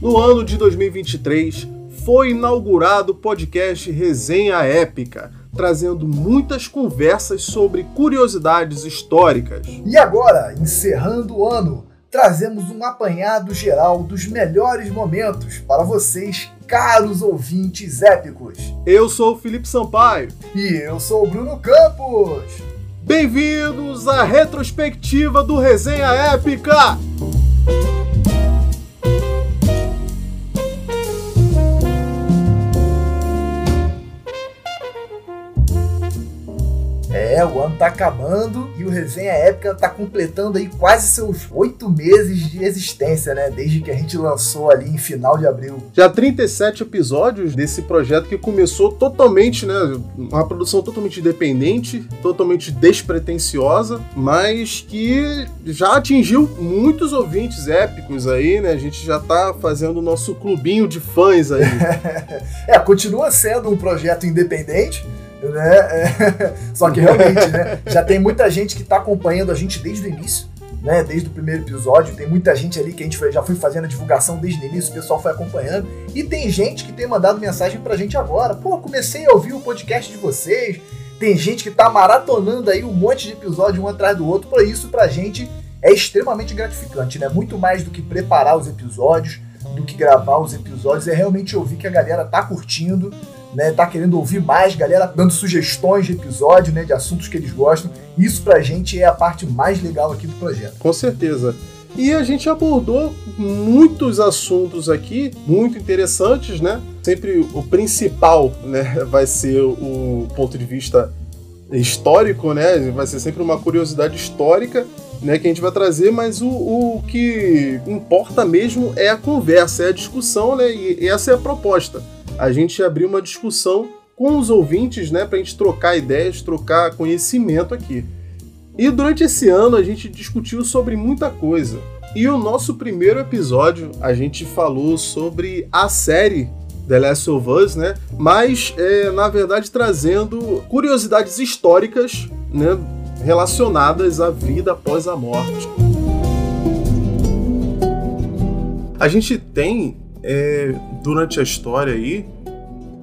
No ano de 2023, foi inaugurado o podcast Resenha Épica, trazendo muitas conversas sobre curiosidades históricas. E agora, encerrando o ano, trazemos um apanhado geral dos melhores momentos para vocês, caros ouvintes épicos. Eu sou o Felipe Sampaio. E eu sou o Bruno Campos. Bem-vindos à retrospectiva do Resenha Épica! É, o ano tá acabando e o Resenha Épica tá completando aí quase seus oito meses de existência, né? Desde que a gente lançou ali em final de abril. Já 37 episódios desse projeto que começou totalmente, né? Uma produção totalmente independente, totalmente despretensiosa, mas que já atingiu muitos ouvintes épicos aí, né? A gente já tá fazendo o nosso clubinho de fãs aí. é, continua sendo um projeto independente né? É, só que realmente, né? Já tem muita gente que está acompanhando a gente desde o início, né? Desde o primeiro episódio. Tem muita gente ali que a gente já foi fazendo a divulgação desde o início, o pessoal foi acompanhando. E tem gente que tem mandado mensagem pra gente agora. Pô, comecei a ouvir o podcast de vocês. Tem gente que tá maratonando aí um monte de episódio um atrás do outro. Por isso, pra gente é extremamente gratificante, né? Muito mais do que preparar os episódios, do que gravar os episódios, é realmente ouvir que a galera tá curtindo né, tá querendo ouvir mais, galera dando sugestões de episódio, né, de assuntos que eles gostam. Isso pra gente é a parte mais legal aqui do projeto. Com certeza. E a gente abordou muitos assuntos aqui, muito interessantes, né? Sempre o principal, né, vai ser o ponto de vista histórico, né? Vai ser sempre uma curiosidade histórica, né, que a gente vai trazer, mas o, o que importa mesmo é a conversa, é a discussão, né? E essa é a proposta a gente abrir uma discussão com os ouvintes, né, para a gente trocar ideias, trocar conhecimento aqui. E durante esse ano a gente discutiu sobre muita coisa. E o nosso primeiro episódio a gente falou sobre a série The Last of Us, né? Mas é, na verdade trazendo curiosidades históricas, né, relacionadas à vida após a morte. A gente tem é, durante a história aí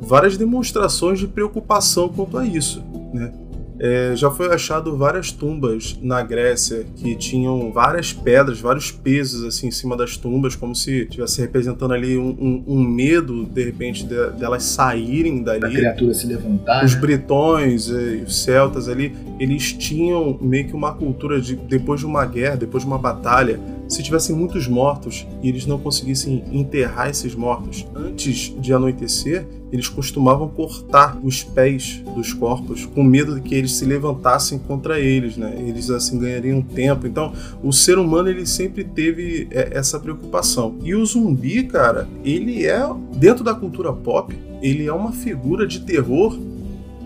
várias demonstrações de preocupação quanto a isso, né? É, já foi achado várias tumbas na Grécia que tinham várias pedras, vários pesos assim em cima das tumbas, como se estivesse representando ali um, um, um, medo, de repente, de, delas saírem dali. A criatura se levantar. Os né? britões e os celtas ali, eles tinham meio que uma cultura de depois de uma guerra, depois de uma batalha, se tivessem muitos mortos e eles não conseguissem enterrar esses mortos antes de anoitecer, eles costumavam cortar os pés dos corpos com medo de que eles se levantassem contra eles, né? Eles assim ganhariam tempo. Então, o ser humano ele sempre teve é, essa preocupação. E o zumbi, cara, ele é dentro da cultura pop, ele é uma figura de terror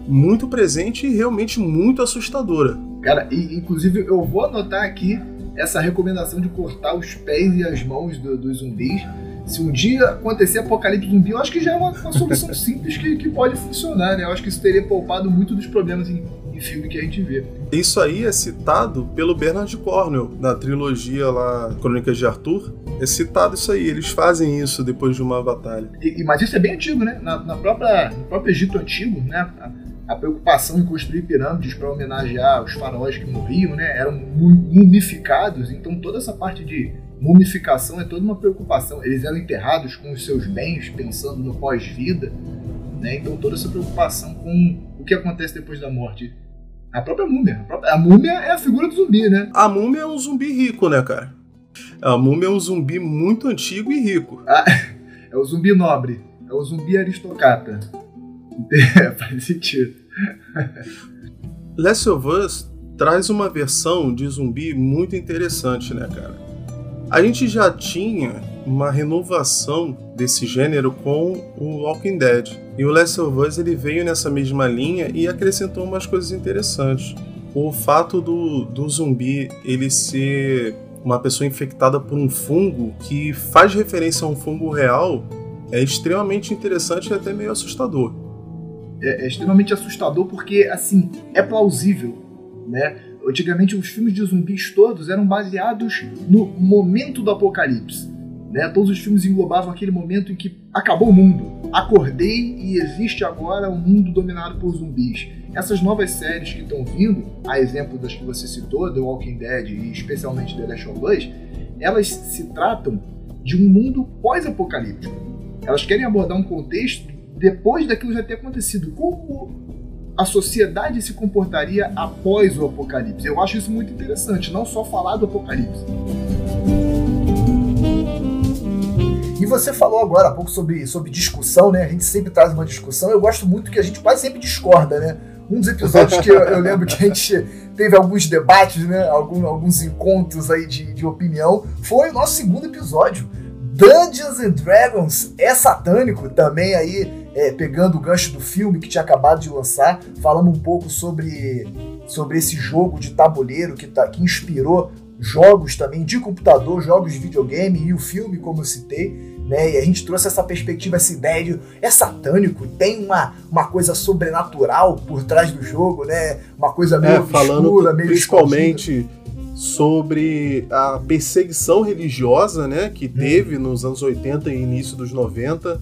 muito presente e realmente muito assustadora. Cara, e, inclusive eu vou anotar aqui essa recomendação de cortar os pés e as mãos do, dos zumbis. Se um dia acontecer apocalipse zumbi, eu acho que já é uma, uma solução simples que, que pode funcionar, né? Eu acho que isso teria poupado muito dos problemas em, em filme que a gente vê. Isso aí é citado pelo Bernard Cornwell na trilogia lá Crônicas de Arthur. É citado isso aí, eles fazem isso depois de uma batalha. E, mas isso é bem antigo, né? Na, na própria, no próprio Egito Antigo, né? A preocupação em construir pirâmides para homenagear os faraós que morriam, né, eram mumificados, então toda essa parte de mumificação é toda uma preocupação. Eles eram enterrados com os seus bens, pensando no pós-vida, né, então toda essa preocupação com o que acontece depois da morte. A própria múmia. A, própria, a múmia é a figura do zumbi, né? A múmia é um zumbi rico, né, cara? A múmia é um zumbi muito antigo e rico. Ah, é o zumbi nobre. É o zumbi aristocrata. É, faz sentido. Last of Us traz uma versão de zumbi muito interessante, né, cara? A gente já tinha uma renovação desse gênero com o Walking Dead. E o Last of Us ele veio nessa mesma linha e acrescentou umas coisas interessantes. O fato do, do zumbi ele ser uma pessoa infectada por um fungo que faz referência a um fungo real é extremamente interessante e até meio assustador é, é extremamente assustador porque, assim, é plausível, né? antigamente os filmes de zumbis todos eram baseados no momento do apocalipse. Né? Todos os filmes englobavam aquele momento em que acabou o mundo. Acordei e existe agora um mundo dominado por zumbis. Essas novas séries que estão vindo, a exemplo das que você citou, The Walking Dead e especialmente The Last of Us, elas se tratam de um mundo pós-apocalíptico. Elas querem abordar um contexto depois daquilo já ter acontecido. Como a sociedade se comportaria após o apocalipse? Eu acho isso muito interessante, não só falar do apocalipse. E você falou agora há pouco sobre, sobre discussão, né? A gente sempre traz uma discussão. Eu gosto muito que a gente quase sempre discorda, né? Um dos episódios que eu, eu lembro que a gente teve alguns debates, né? Algum, alguns encontros aí de, de opinião foi o nosso segundo episódio. Dungeons and Dragons é satânico, também aí é, pegando o gancho do filme que tinha acabado de lançar, falando um pouco sobre, sobre esse jogo de tabuleiro que, tá, que inspirou jogos também de computador, jogos de videogame e o filme, como eu citei. Né? E a gente trouxe essa perspectiva, essa ideia de é satânico, tem uma, uma coisa sobrenatural por trás do jogo, né? Uma coisa meio é, obscura, falando meio principalmente escondida. Sobre a perseguição religiosa, né, que hum. teve nos anos 80 e início dos 90,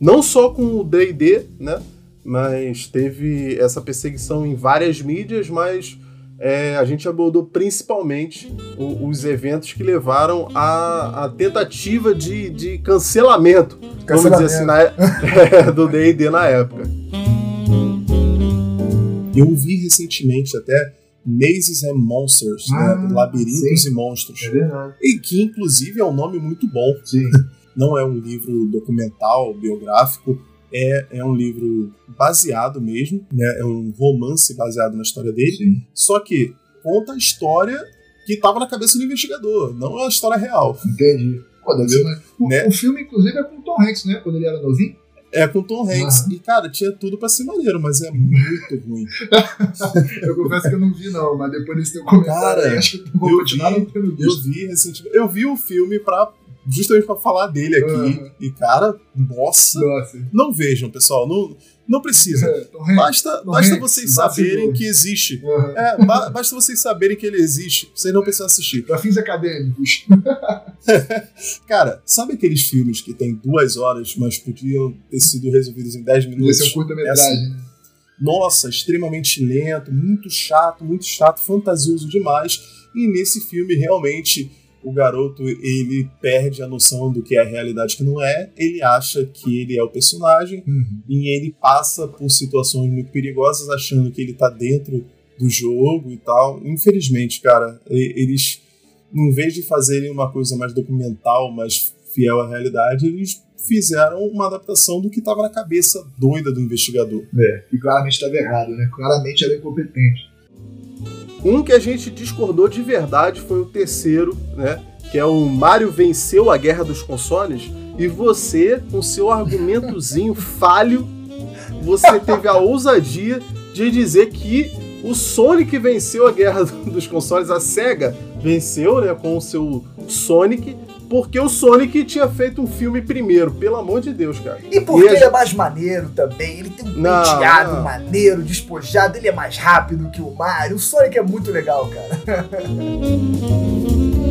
não só com o D&D, né, mas teve essa perseguição em várias mídias, mas é, a gente abordou principalmente o, os eventos que levaram à, tentativa de, de cancelamento, cancelamento, vamos dizer assim, na, é, do D&D na época. Eu vi recentemente até Mazes and Monsters, né? ah, né? Labirintos sim. e Monstros. É verdade. E que, inclusive, é um nome muito bom. Sim. Não é um livro documental, biográfico, é, é um livro baseado mesmo, né? É um romance baseado na história dele. Sim. Só que conta a história que estava na cabeça do investigador, não a história real. Entendi. Pô, deve ser, o, né? o filme, inclusive, é com o Tom Hanks, né? Quando ele era novinho. É com Tom Hanks. Uhum. E, cara, tinha tudo pra ser maneiro, mas é muito ruim. eu confesso que eu não vi, não, mas depois desse teu comentário, cara, acho que eu vou continuar vi, Eu vi recentemente. Eu vi o filme pra justamente para falar dele aqui. Uhum. E, cara, nossa, nossa. Não vejam, pessoal. Não, não precisa. É, basta, basta vocês saberem que existe. Uhum. É, ba basta vocês saberem que ele existe. Vocês não precisam assistir. Para fins acadêmicos. cara, sabe aqueles filmes que tem duas horas, mas podiam ter sido resolvidos em dez minutos? Esse é um curta-metragem, assim, né? Nossa, extremamente lento, muito chato, muito chato, fantasioso demais. E nesse filme, realmente o garoto ele perde a noção do que é a realidade que não é, ele acha que ele é o personagem uhum. e ele passa por situações muito perigosas achando que ele tá dentro do jogo e tal. Infelizmente, cara, eles em vez de fazerem uma coisa mais documental, mais fiel à realidade, eles fizeram uma adaptação do que estava na cabeça doida do investigador. É, e claramente estava errado, né? Clarmente era incompetente. Um que a gente discordou de verdade foi o terceiro, né? Que é o Mario venceu a guerra dos consoles e você, com seu argumentozinho falho, você teve a ousadia de dizer que o Sonic venceu a guerra dos consoles, a SEGA venceu, né, com o seu Sonic, porque o Sonic tinha feito um filme primeiro, pelo amor de Deus, cara. E porque e ele é mais maneiro também, ele tem um não, penteado não. maneiro, despojado, ele é mais rápido que o Mario. O Sonic é muito legal, cara.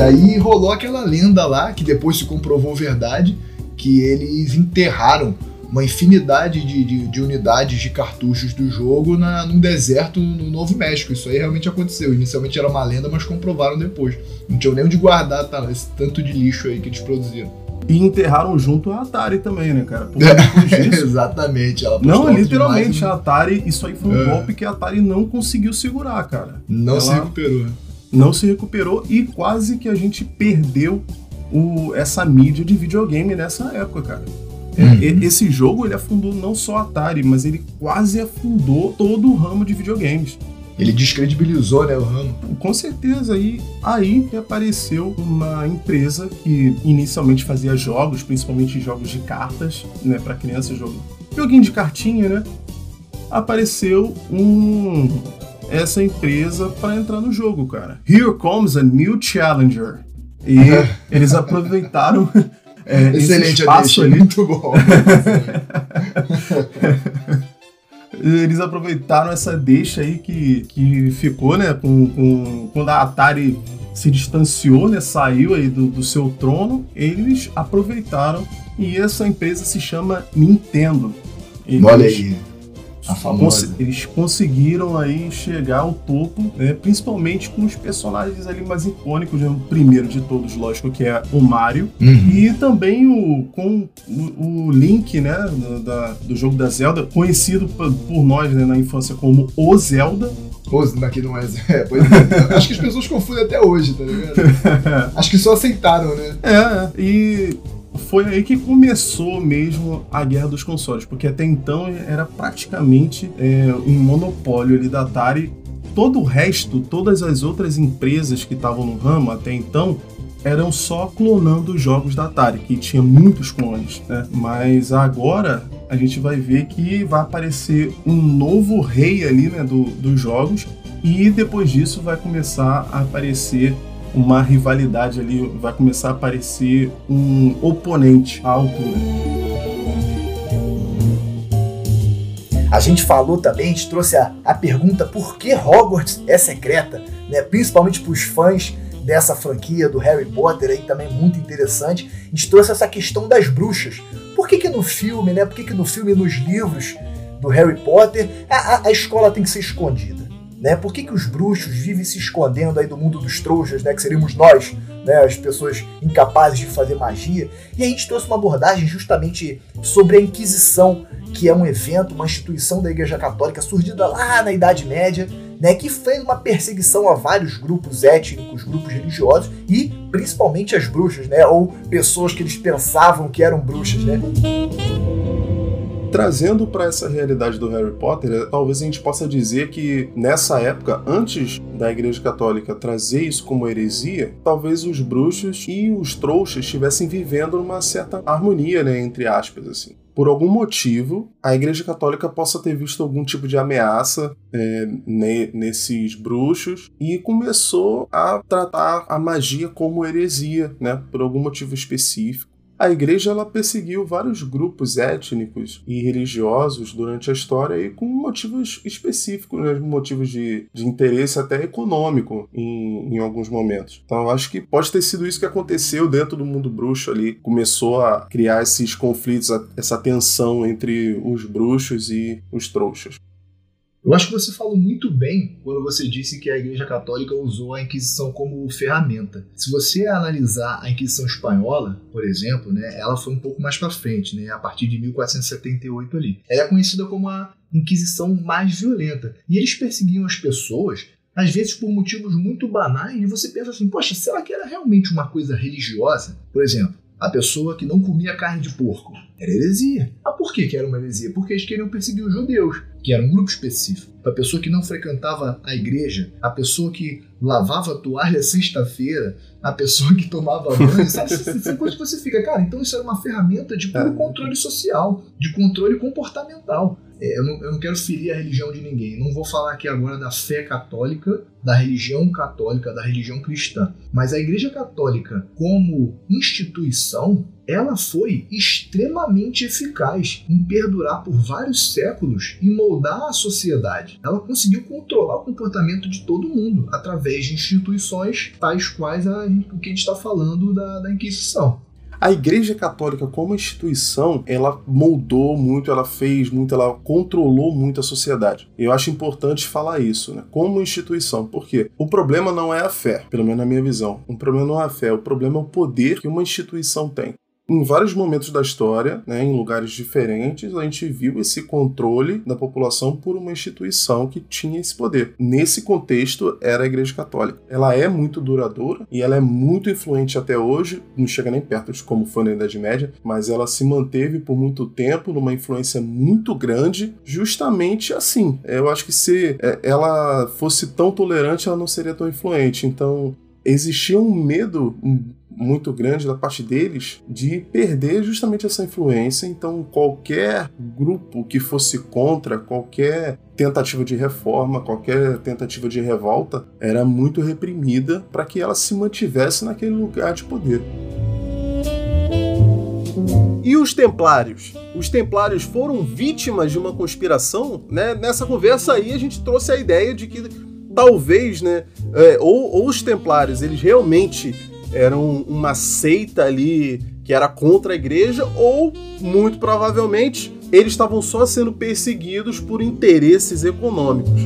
E aí rolou aquela lenda lá, que depois se comprovou verdade, que eles enterraram uma infinidade de, de, de, unidades de cartuchos do jogo na, num deserto no Novo México. Isso aí realmente aconteceu. Inicialmente era uma lenda, mas comprovaram depois. Não tinham nem onde guardar tá, esse tanto de lixo aí que eles produziram. E enterraram junto a Atari também, né, cara? Disso, Exatamente. Ela não, literalmente, demais, a Atari, isso aí foi um é. golpe que a Atari não conseguiu segurar, cara. Não ela se recuperou. Não se recuperou e quase que a gente perdeu o, essa mídia de videogame nessa época, cara. Uhum. Esse jogo ele afundou não só a Atari, mas ele quase afundou todo o ramo de videogames. Ele descredibilizou né, o ramo. Com certeza. E aí apareceu uma empresa que inicialmente fazia jogos, principalmente jogos de cartas, né, para crianças, jogo, joguinho de cartinha, né? Apareceu um essa empresa para entrar no jogo, cara. Here comes a new challenger. E eles aproveitaram é, Excelente, espaço ali. Muito bom. eles aproveitaram essa deixa aí que, que ficou, né? Com, com, quando a Atari se distanciou, né? Saiu aí do, do seu trono, eles aproveitaram e essa empresa se chama Nintendo. Eles, Olha aí. A famosa. Eles conseguiram aí chegar ao topo, né, principalmente com os personagens ali mais icônicos, né, o primeiro de todos, lógico, que é o Mario, uhum. e também o com o, o Link, né, da, do jogo da Zelda, conhecido por, nós né, na infância como o Zelda, Rose aqui não é. é, é. Acho que as pessoas confundem até hoje, tá ligado? Acho que só aceitaram, né? É, e foi aí que começou mesmo a guerra dos consoles, porque até então era praticamente é, um monopólio ali da Atari. Todo o resto, todas as outras empresas que estavam no ramo até então, eram só clonando os jogos da Atari, que tinha muitos clones, né? Mas agora a gente vai ver que vai aparecer um novo rei ali, né, do, dos jogos, e depois disso vai começar a aparecer uma rivalidade ali, vai começar a aparecer um oponente à altura. A gente falou também, a gente trouxe a, a pergunta por que Hogwarts é secreta, né? principalmente para os fãs dessa franquia do Harry Potter aí também muito interessante. A gente trouxe essa questão das bruxas. Por que, que no filme, né? Por que, que no filme e nos livros do Harry Potter a, a, a escola tem que ser escondida? Né? Por que, que os bruxos vivem se escondendo aí do mundo dos trouxas, né? que seríamos nós, né? as pessoas incapazes de fazer magia? E a gente trouxe uma abordagem justamente sobre a Inquisição, que é um evento, uma instituição da Igreja Católica surgida lá na Idade Média, né? que fez uma perseguição a vários grupos étnicos, grupos religiosos e principalmente as bruxas, né? ou pessoas que eles pensavam que eram bruxas. Né? Trazendo para essa realidade do Harry Potter, talvez a gente possa dizer que nessa época, antes da Igreja Católica trazer isso como heresia, talvez os bruxos e os trouxas estivessem vivendo numa certa harmonia, né, entre aspas, assim por algum motivo, a Igreja Católica possa ter visto algum tipo de ameaça é, nesses bruxos e começou a tratar a magia como heresia, né? Por algum motivo específico. A igreja ela perseguiu vários grupos étnicos e religiosos durante a história e com motivos específicos, né? motivos de, de interesse até econômico em, em alguns momentos. Então eu acho que pode ter sido isso que aconteceu dentro do mundo bruxo ali. Começou a criar esses conflitos, essa tensão entre os bruxos e os trouxas. Eu acho que você falou muito bem quando você disse que a Igreja Católica usou a Inquisição como ferramenta. Se você analisar a Inquisição espanhola, por exemplo, né, ela foi um pouco mais para frente, né, a partir de 1478 ali. Ela é conhecida como a Inquisição mais violenta. E eles perseguiam as pessoas às vezes por motivos muito banais, e você pensa assim, poxa, será que era realmente uma coisa religiosa? Por exemplo, a pessoa que não comia carne de porco. Era heresia. Ah, por que, que era uma heresia? Porque eles queriam perseguir os judeus, que era um grupo específico. A pessoa que não frequentava a igreja, a pessoa que lavava a toalha sexta-feira, a pessoa que tomava banho, sabe? Coisas que você fica, cara, então isso era uma ferramenta de puro é. controle social, de controle comportamental. É, eu, não, eu não quero ferir a religião de ninguém. Não vou falar aqui agora da fé católica, da religião católica, da religião cristã. Mas a Igreja Católica, como instituição, ela foi extremamente eficaz em perdurar por vários séculos e moldar a sociedade. Ela conseguiu controlar o comportamento de todo mundo através de instituições tais quais a, o que a gente está falando da, da Inquisição. A Igreja Católica, como instituição, ela moldou muito, ela fez muito, ela controlou muito a sociedade. Eu acho importante falar isso, né? Como instituição. Porque o problema não é a fé, pelo menos na minha visão. O problema não é a fé, o problema é o poder que uma instituição tem em vários momentos da história, né, em lugares diferentes, a gente viu esse controle da população por uma instituição que tinha esse poder. Nesse contexto, era a Igreja Católica. Ela é muito duradoura e ela é muito influente até hoje, não chega nem perto de como foi na Idade Média, mas ela se manteve por muito tempo numa influência muito grande, justamente assim. Eu acho que se é, ela fosse tão tolerante, ela não seria tão influente. Então, existia um medo muito grande da parte deles de perder justamente essa influência. Então, qualquer grupo que fosse contra, qualquer tentativa de reforma, qualquer tentativa de revolta, era muito reprimida para que ela se mantivesse naquele lugar de poder. E os templários? Os templários foram vítimas de uma conspiração? Né? Nessa conversa aí a gente trouxe a ideia de que talvez, né, é, ou, ou os templários eles realmente eram uma seita ali que era contra a igreja, ou muito provavelmente eles estavam só sendo perseguidos por interesses econômicos.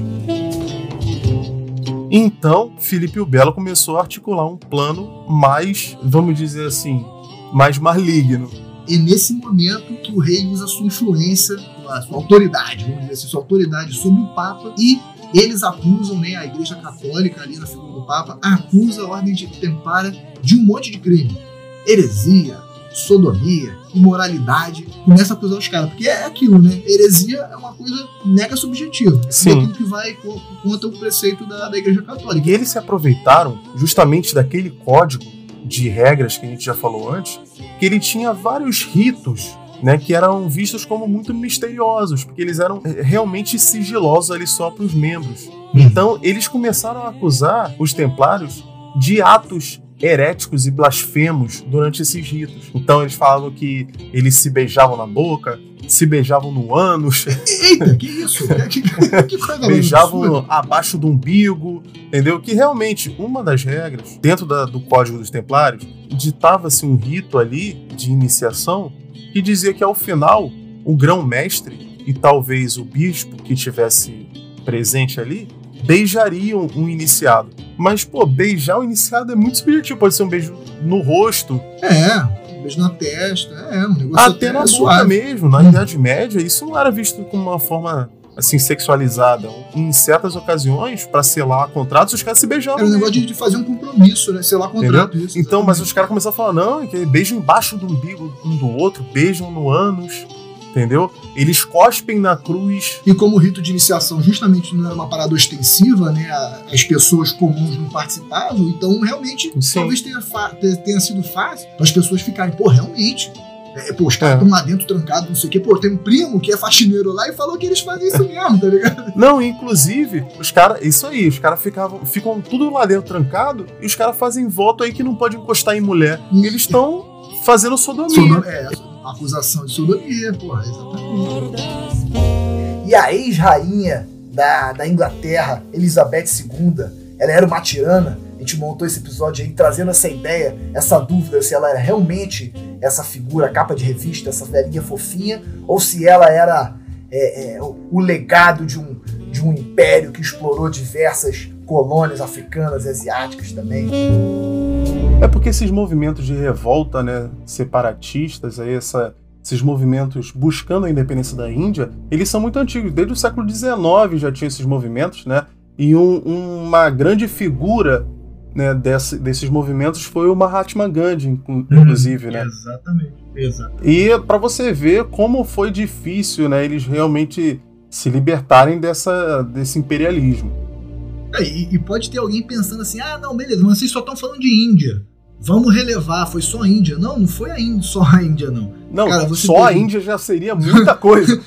Então, Felipe o Belo começou a articular um plano mais, vamos dizer assim, mais maligno. E nesse momento que o rei usa sua influência, a sua autoridade, vamos dizer assim, sua autoridade sobre o Papa e eles acusam, né, a Igreja Católica ali na figura do Papa, acusa a Ordem de Templária de um monte de crime. Heresia, sodomia, imoralidade, começa a acusar os caras. Porque é aquilo, né? Heresia é uma coisa mega subjetiva. Sim. É aquilo que vai contra o preceito da, da Igreja Católica. E eles se aproveitaram justamente daquele código de regras que a gente já falou antes, que ele tinha vários ritos né, que eram vistos como muito misteriosos, porque eles eram eh, realmente sigilosos ali só para os membros. Então, eles começaram a acusar os templários de atos heréticos e blasfemos durante esses ritos. Então eles falavam que eles se beijavam na boca, se beijavam no ânus. Eita, que isso? Que, que, que beijavam abaixo do umbigo, entendeu? Que realmente uma das regras dentro da, do Código dos Templários ditava-se um rito ali de iniciação que dizia que ao final o grão-mestre e talvez o bispo que estivesse presente ali beijariam um iniciado. Mas, pô, beijar o iniciado é muito subjetivo. Pode ser um beijo no rosto. É, um beijo na testa. É, um negócio até, até na boca mesmo. Na Idade Média, isso não era visto como uma forma assim, sexualizada. Em certas ocasiões, para selar contratos, os caras se beijavam. Era um negócio de, fazer um compromisso, né? Selar contrato. Isso, então, mas os caras começaram a falar: não, é que beijam embaixo do umbigo um do outro, beijam no ânus entendeu? Eles cospem na cruz. E como o rito de iniciação justamente não era uma parada ostensiva, né? As pessoas comuns não participavam, então realmente Sim. talvez tenha, tenha sido fácil para as pessoas ficarem, pô, realmente. É, pô, os caras estão é. lá dentro trancados, não sei o quê. Pô, tem um primo que é faxineiro lá e falou que eles fazem isso mesmo, tá ligado? Não, inclusive, os caras. Isso aí, os caras ficavam ficam tudo lá dentro trancado e os caras fazem voto aí que não pode encostar em mulher. E eles estão fazendo sodomia. Sodom, é, acusação de sodomia, porra, exatamente. E a ex-rainha da, da Inglaterra, Elizabeth II, ela era uma tirana. Gente montou esse episódio aí trazendo essa ideia, essa dúvida se ela era realmente essa figura, capa de revista, essa velhinha fofinha, ou se ela era é, é, o, o legado de um, de um império que explorou diversas colônias africanas e asiáticas também. É porque esses movimentos de revolta, né, separatistas, aí essa, esses movimentos buscando a independência da Índia, eles são muito antigos. Desde o século XIX já tinha esses movimentos, né? E um, uma grande figura né, desse, desses movimentos foi o Mahatma Gandhi, uhum. inclusive, né? Exatamente, exatamente. E para você ver como foi difícil, né, eles realmente se libertarem dessa, desse imperialismo. É, e, e, pode ter alguém pensando assim: ah, não, beleza, mas vocês só estão falando de Índia. Vamos relevar, foi só a Índia. Não, não foi a Índia, só a Índia, não. Não, Cara, só teve... a Índia já seria muita coisa.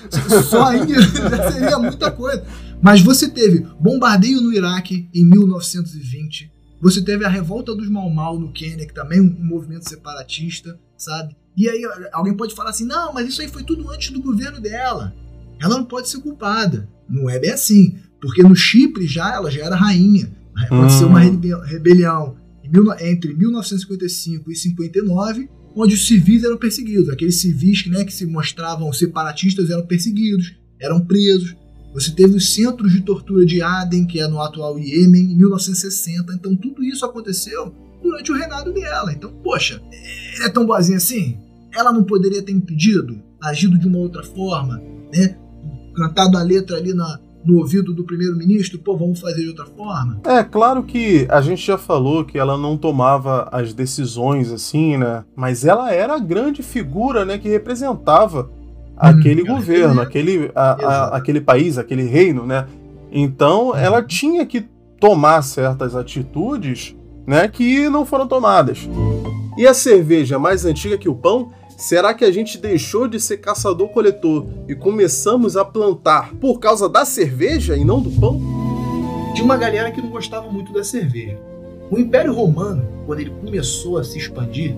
só a Índia já seria muita coisa. Mas você teve bombardeio no Iraque em 1920. Você teve a revolta dos Mau Mau no Quênia, que também é um movimento separatista, sabe? E aí alguém pode falar assim: não, mas isso aí foi tudo antes do governo dela. Ela não pode ser culpada. Não é bem assim. Porque no Chipre já ela já era rainha. Aconteceu hum. uma rebelião entre 1955 e 59, onde os civis eram perseguidos. Aqueles civis né, que se mostravam separatistas eram perseguidos, eram presos. Você teve os centros de tortura de Aden, que é no atual Iêmen, em 1960. Então tudo isso aconteceu durante o reinado dela. Então, poxa, ela é tão boazinha assim? Ela não poderia ter impedido, agido de uma outra forma, né? Cantado a letra ali na, no ouvido do primeiro-ministro, pô, vamos fazer de outra forma? É, claro que a gente já falou que ela não tomava as decisões assim, né? Mas ela era a grande figura, né, que representava hum, aquele governo, aquele, a, a, aquele país, aquele reino, né? Então, uhum. ela tinha que tomar certas atitudes, né, que não foram tomadas. E a cerveja mais antiga que o pão Será que a gente deixou de ser caçador-coletor e começamos a plantar por causa da cerveja e não do pão? Tinha uma galera que não gostava muito da cerveja. O Império Romano, quando ele começou a se expandir,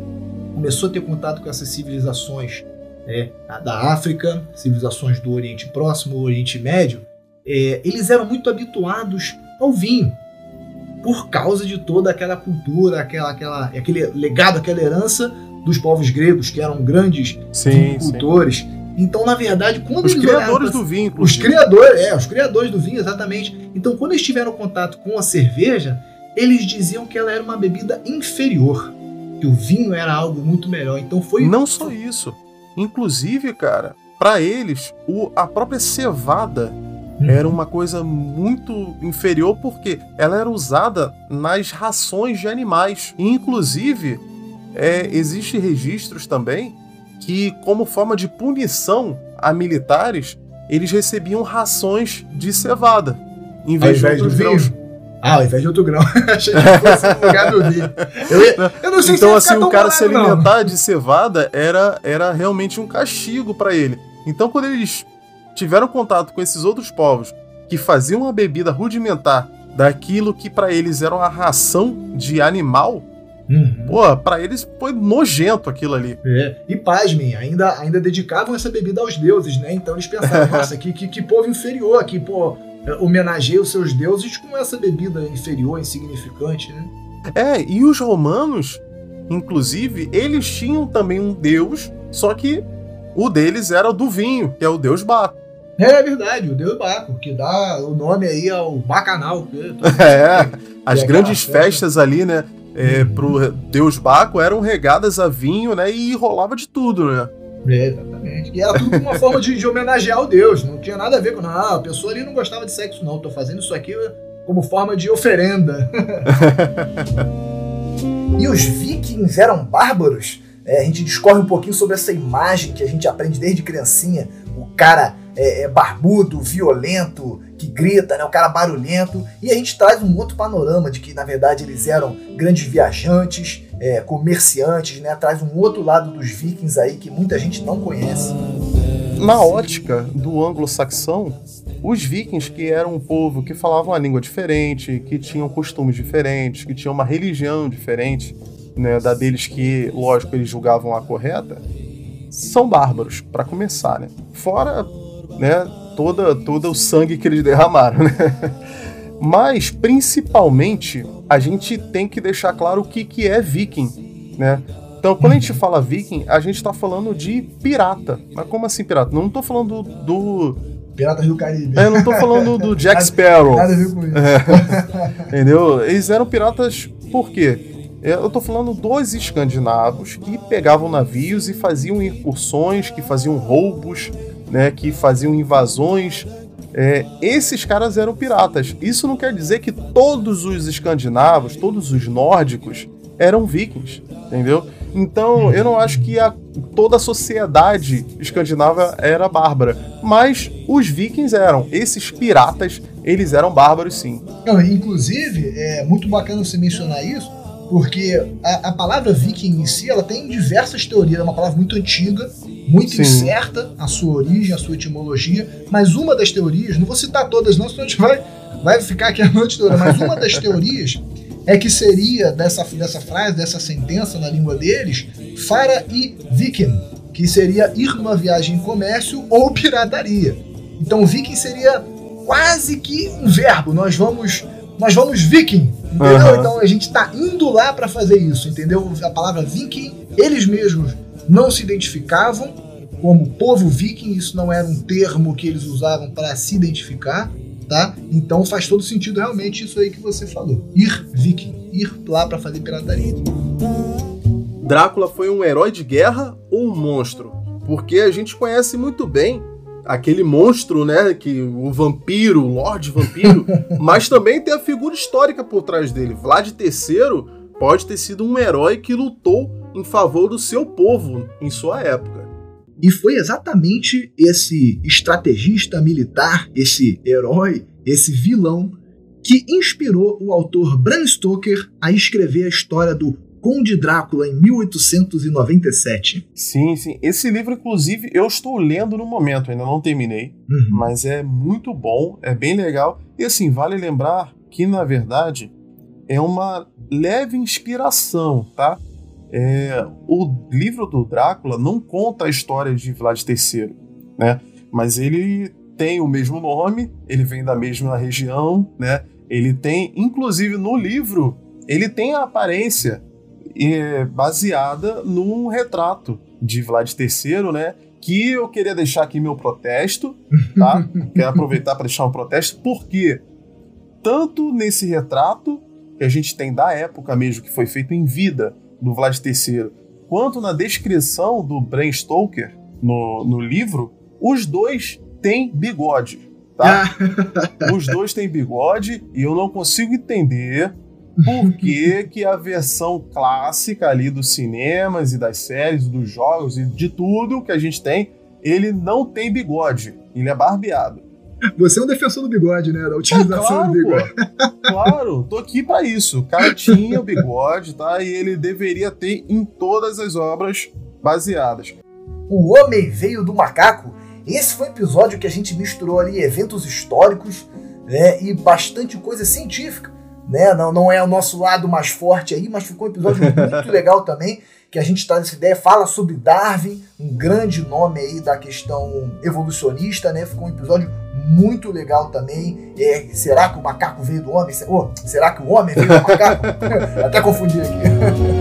começou a ter contato com essas civilizações é, da África, civilizações do Oriente Próximo, Oriente Médio, é, eles eram muito habituados ao vinho por causa de toda aquela cultura, aquela, aquela, aquele legado, aquela herança dos povos gregos, que eram grandes sim, cultores. Então, na verdade, quando os eles criadores do vinho, inclusive. os criadores, é, os criadores do vinho, exatamente. Então, quando eles tiveram contato com a cerveja, eles diziam que ela era uma bebida inferior, que o vinho era algo muito melhor. Então, foi não só isso. Inclusive, cara, para eles, o, a própria cevada Uhum. era uma coisa muito inferior porque ela era usada nas rações de animais. E, inclusive, é, existe registros também que, como forma de punição a militares, eles recebiam rações de cevada em vez, de outros grãos. Ah, ao invés de outro grão. Achei que fosse no lugar do vinho. Eu, eu não sei então, se assim, o cara se alimentar não. de cevada era, era realmente um castigo para ele. Então, quando eles tiveram contato com esses outros povos que faziam uma bebida rudimentar daquilo que para eles era uma ração de animal, Uhum. Pô, pra eles foi nojento aquilo ali. É. E pasmem, ainda, ainda dedicavam essa bebida aos deuses, né? Então eles pensavam, nossa, que, que, que, povo inferior aqui, pô, homenageia os seus deuses com essa bebida inferior, insignificante, né? É, e os romanos, inclusive, eles tinham também um deus, só que o deles era o do vinho, que é o deus Baco. É verdade, o Deus Baco, que dá o nome aí ao Bacanal. É, as grandes festas ali, né? É, uhum. pro Deus Baco eram regadas a vinho, né? E rolava de tudo, né? É, exatamente. E era tudo uma forma de, de, homenagear o Deus. Não tinha nada a ver com. Não, a pessoa ali não gostava de sexo, não. Tô fazendo isso aqui como forma de oferenda. e os vikings eram bárbaros? É, a gente discorre um pouquinho sobre essa imagem que a gente aprende desde criancinha. O cara é, é, barbudo, violento, que grita, né? O cara barulhento. E a gente traz um outro panorama de que, na verdade, eles eram grandes viajantes, é, comerciantes, né? Traz um outro lado dos vikings aí que muita gente não conhece. Na ótica do anglo-saxão, os vikings, que eram um povo que falava uma língua diferente, que tinham costumes diferentes, que tinham uma religião diferente, né, da deles que, lógico, eles julgavam a correta, são bárbaros, para começar, né? Fora né, toda, todo o sangue que eles derramaram. Né? Mas, principalmente, a gente tem que deixar claro o que, que é viking. Né? Então, quando a gente fala viking, a gente está falando de pirata. Mas como assim pirata? Não estou falando do, Piratas do Caribe. É, eu não estou falando do Jack Sparrow. Nada a ver com isso. É. Entendeu? Eles eram piratas por quê? É, eu estou falando dos escandinavos que pegavam navios e faziam incursões, que faziam roubos, né, que faziam invasões. É, esses caras eram piratas. Isso não quer dizer que todos os escandinavos, todos os nórdicos eram vikings, entendeu? Então eu não acho que a, toda a sociedade escandinava era bárbara, mas os vikings eram. Esses piratas, eles eram bárbaros sim. Não, inclusive, é muito bacana você mencionar isso, porque a, a, palavra viking em si ela tem diversas teorias, é uma palavra muito antiga, muito Sim. incerta a sua origem, a sua etimologia, mas uma das teorias, não vou citar todas não, senão a gente vai, vai ficar aqui a noite toda, mas uma das teorias é que seria dessa, dessa frase, dessa sentença na língua deles, fara e viking, que seria ir numa viagem em comércio ou pirataria. Então viking seria quase que um verbo, nós vamos nós vamos viking, entendeu? Uhum. Então a gente está indo lá para fazer isso, entendeu? A palavra viking, eles mesmos não se identificavam como povo viking, isso não era um termo que eles usavam para se identificar, tá? Então faz todo sentido realmente isso aí que você falou. Ir viking, ir lá para fazer pirataria. Drácula foi um herói de guerra ou um monstro? Porque a gente conhece muito bem aquele monstro, né? Que o vampiro, o Lorde Vampiro, mas também tem a figura histórica por trás dele. Vlad III pode ter sido um herói que lutou em favor do seu povo em sua época. E foi exatamente esse estrategista militar, esse herói, esse vilão, que inspirou o autor Bram Stoker a escrever a história do Conde Drácula em 1897. Sim, sim. Esse livro, inclusive, eu estou lendo no momento, ainda não terminei, uhum. mas é muito bom, é bem legal. E assim, vale lembrar que, na verdade, é uma leve inspiração, tá? é, o livro do Drácula não conta a história de Vlad III, né? Mas ele tem o mesmo nome, ele vem da mesma região, né? Ele tem, inclusive no livro, ele tem a aparência é, baseada num retrato de Vlad III, né? Que eu queria deixar aqui meu protesto, tá? Quero aproveitar para deixar um protesto, porque tanto nesse retrato que a gente tem da época mesmo, que foi feito em vida do Vlad III, quanto na descrição do Bram Stoker no, no livro, os dois têm bigode. Tá? os dois têm bigode e eu não consigo entender por que, que a versão clássica ali dos cinemas e das séries, dos jogos e de tudo que a gente tem, ele não tem bigode, ele é barbeado. Você é um defensor do bigode, né? Da utilização é, claro, do bigode. Pô. Claro, tô aqui para isso. O cara tinha o bigode, tá? E ele deveria ter em todas as obras baseadas. O Homem Veio do Macaco. Esse foi um episódio que a gente misturou ali eventos históricos né, e bastante coisa científica. Né? Não, não é o nosso lado mais forte aí, mas ficou um episódio muito legal também que a gente traz essa ideia, fala sobre Darwin, um grande nome aí da questão evolucionista, né? Ficou um episódio muito legal também. É, será que o macaco veio do homem? Oh, será que o homem veio do macaco? Até confundi aqui.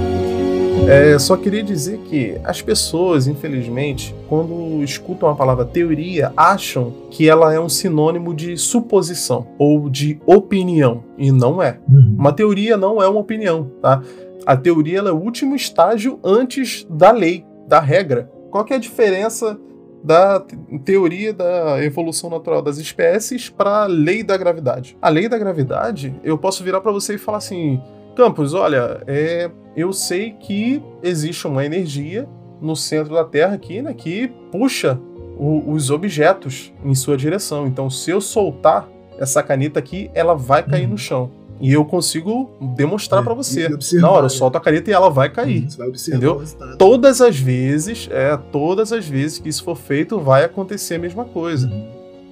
É, só queria dizer que as pessoas, infelizmente, quando escutam a palavra teoria, acham que ela é um sinônimo de suposição ou de opinião. E não é. Uhum. Uma teoria não é uma opinião, tá? A teoria é o último estágio antes da lei, da regra. Qual é a diferença da teoria da evolução natural das espécies para a lei da gravidade? A lei da gravidade, eu posso virar para você e falar assim: Campos, olha, é, eu sei que existe uma energia no centro da Terra aqui, né, que puxa o, os objetos em sua direção. Então, se eu soltar essa caneta aqui, ela vai cair no chão. E eu consigo demonstrar é, para você. Na hora, eu solto a caneta e ela vai cair. Você vai entendeu? Todas as vezes, é, todas as vezes que isso for feito, vai acontecer a mesma coisa. Uhum.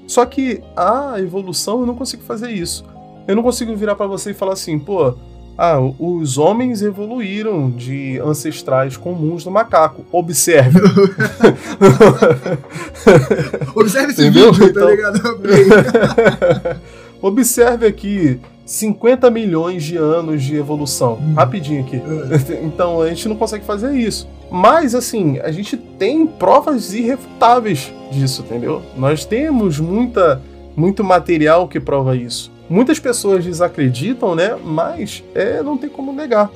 Só que a evolução eu não consigo fazer isso. Eu não consigo virar para você e falar assim, pô, ah, os homens evoluíram de ancestrais comuns do macaco. Observe. Observe esse Entendeu? vídeo, tá então... ligado? Observe aqui 50 milhões de anos de evolução. Hum. Rapidinho aqui. É. Então a gente não consegue fazer isso. Mas, assim, a gente tem provas irrefutáveis disso, entendeu? Nós temos muita, muito material que prova isso. Muitas pessoas desacreditam, né? Mas é, não tem como negar.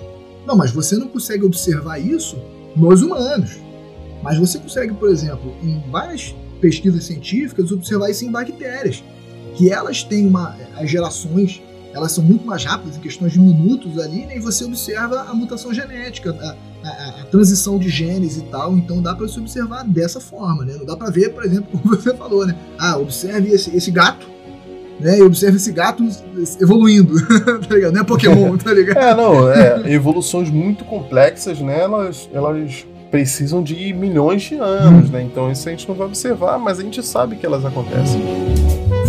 Não, mas você não consegue observar isso nos humanos. Mas você consegue, por exemplo, em várias pesquisas científicas, observar isso em bactérias. Que elas têm uma. As gerações elas são muito mais rápidas, em questões de minutos ali, né? e você observa a mutação genética, a, a, a transição de genes e tal, então dá para se observar dessa forma, né? Não dá para ver, por exemplo, como você falou, né? Ah, observe esse, esse gato, né? E observe esse gato evoluindo, tá ligado? Não é Pokémon, tá ligado? É, não, é, evoluções muito complexas, né? Elas, elas precisam de milhões de anos, hum. né? Então isso a gente não vai observar, mas a gente sabe que elas acontecem.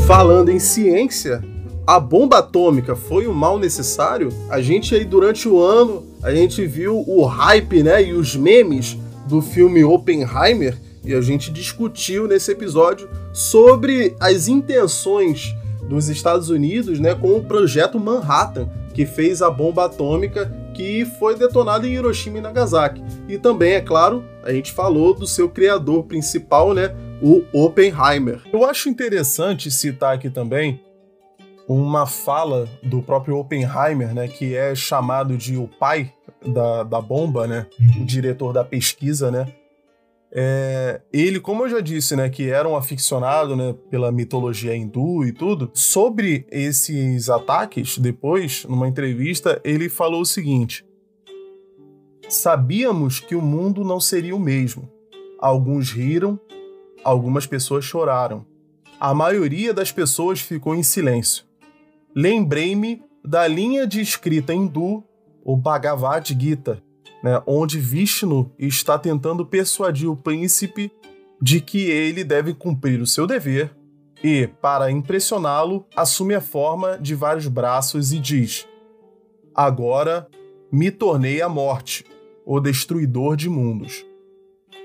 Falando em ciência, a bomba atômica foi um mal necessário? A gente aí durante o ano, a gente viu o hype, né, e os memes do filme Oppenheimer e a gente discutiu nesse episódio sobre as intenções dos Estados Unidos, né, com o projeto Manhattan, que fez a bomba atômica que foi detonada em Hiroshima e Nagasaki. E também, é claro, a gente falou do seu criador principal, né, o Oppenheimer. Eu acho interessante citar aqui também uma fala do próprio Oppenheimer, né, que é chamado de o pai da, da bomba, né, uhum. o diretor da pesquisa, né, é, ele, como eu já disse, né, que era um aficionado, né, pela mitologia hindu e tudo, sobre esses ataques, depois, numa entrevista, ele falou o seguinte: Sabíamos que o mundo não seria o mesmo. Alguns riram, algumas pessoas choraram. A maioria das pessoas ficou em silêncio lembrei-me da linha de escrita hindu, o Bhagavad Gita, né, onde Vishnu está tentando persuadir o príncipe de que ele deve cumprir o seu dever e, para impressioná-lo, assume a forma de vários braços e diz: Agora me tornei a morte, o destruidor de mundos.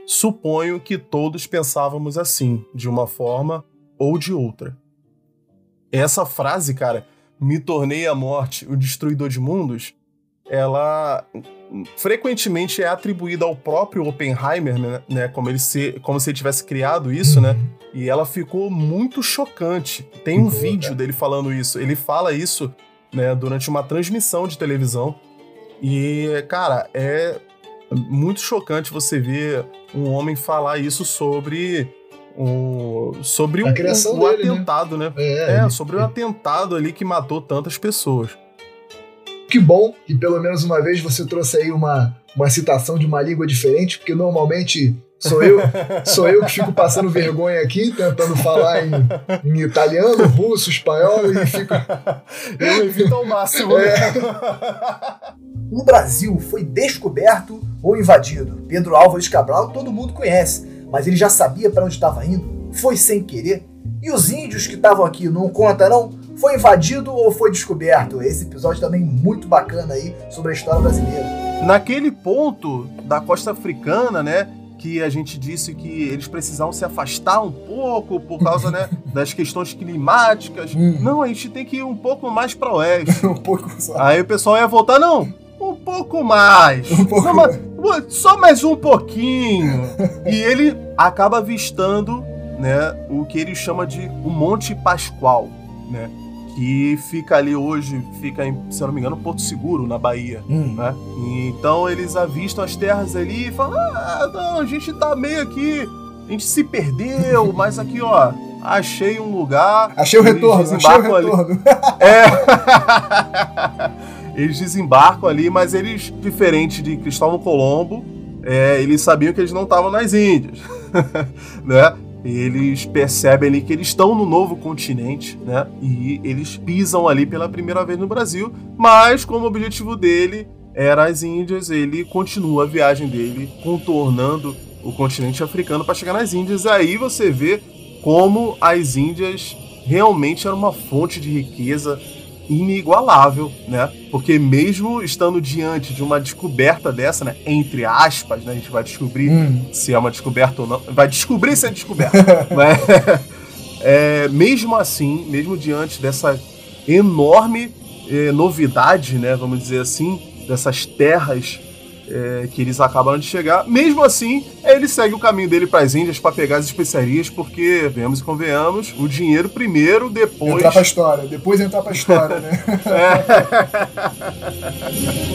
Suponho que todos pensávamos assim, de uma forma ou de outra. Essa frase, cara, me tornei a morte, o destruidor de mundos, ela frequentemente é atribuída ao próprio Oppenheimer, né, né, como, ele se, como se ele tivesse criado isso, né? E ela ficou muito chocante. Tem um vídeo dele falando isso. Ele fala isso, né, durante uma transmissão de televisão. E, cara, é muito chocante você ver um homem falar isso sobre o, sobre o, dele, né? atentado, né? né? É, é, sobre o atentado ali que matou tantas pessoas. Que bom que pelo menos uma vez você trouxe aí uma, uma citação de uma língua diferente, porque normalmente sou eu, sou eu que fico passando vergonha aqui, tentando falar em, em italiano, russo, espanhol e fico. Eu evito ao máximo. É. O Brasil foi descoberto ou invadido. Pedro Álvares Cabral todo mundo conhece, mas ele já sabia para onde estava indo, foi sem querer. E os índios que estavam aqui não conta não? Foi invadido ou foi descoberto? Esse episódio também muito bacana aí sobre a história brasileira. Naquele ponto da costa africana, né, que a gente disse que eles precisavam se afastar um pouco por causa né, das questões climáticas. Hum. Não, a gente tem que ir um pouco mais para oeste. um pouco só. Aí o pessoal ia voltar, não, um pouco mais. Um pouco mais. Só mais um pouquinho. e ele acaba avistando né, o que ele chama de o Monte Pascoal, né? Que fica ali hoje, fica em, se eu não me engano, Porto Seguro, na Bahia, hum. né? E, então eles avistam as terras ali e falam, ah, não, a gente tá meio aqui, a gente se perdeu, mas aqui, ó, achei um lugar... Achei o retorno, achei o retorno. é... eles desembarcam ali, mas eles, diferente de Cristóvão Colombo, é, eles sabiam que eles não estavam nas Índias, né? Eles percebem ali que eles estão no novo continente, né? E eles pisam ali pela primeira vez no Brasil, mas como o objetivo dele era as Índias, ele continua a viagem dele contornando o continente africano para chegar nas Índias. Aí você vê como as Índias realmente eram uma fonte de riqueza inigualável, né? Porque mesmo estando diante de uma descoberta dessa, né? Entre aspas, né? A gente vai descobrir hum. se é uma descoberta ou não. Vai descobrir se é descoberta. Mas, é, mesmo assim, mesmo diante dessa enorme é, novidade, né? Vamos dizer assim, dessas terras é, que eles acabaram de chegar. Mesmo assim, ele segue o caminho dele para as Índias para pegar as especiarias, porque, vemos e convenhamos, o dinheiro primeiro, depois. Entrar pra história, depois entrar pra história, né? é.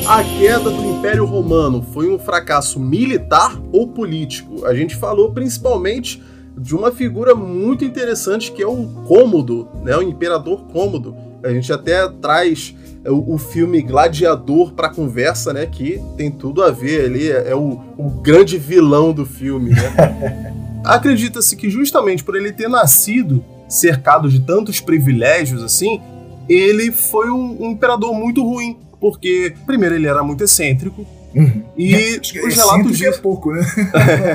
A queda do Império Romano foi um fracasso militar ou político? A gente falou principalmente de uma figura muito interessante que é o Cômodo, né? O Imperador Cômodo. A gente até traz o, o filme Gladiador para conversa, né? Que tem tudo a ver ali, é, é o, o grande vilão do filme, né? Acredita-se que justamente por ele ter nascido cercado de tantos privilégios assim, ele foi um, um imperador muito ruim, porque primeiro ele era muito excêntrico, Uhum. E os relatos dizem. É pouco, né?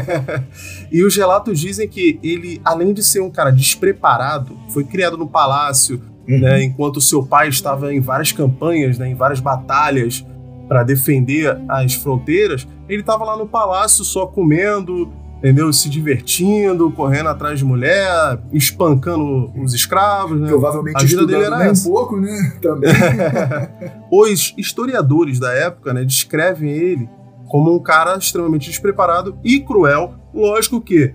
e os relatos dizem que ele, além de ser um cara despreparado, foi criado no palácio, uhum. né, enquanto seu pai estava em várias campanhas, né, em várias batalhas para defender as fronteiras, ele estava lá no palácio só comendo, entendeu? Se divertindo, correndo atrás de mulher, espancando os escravos. Né? Provavelmente a vida dele era essa. um pouco, né? Também. os historiadores da época, né, descrevem ele como um cara extremamente despreparado e cruel. Lógico que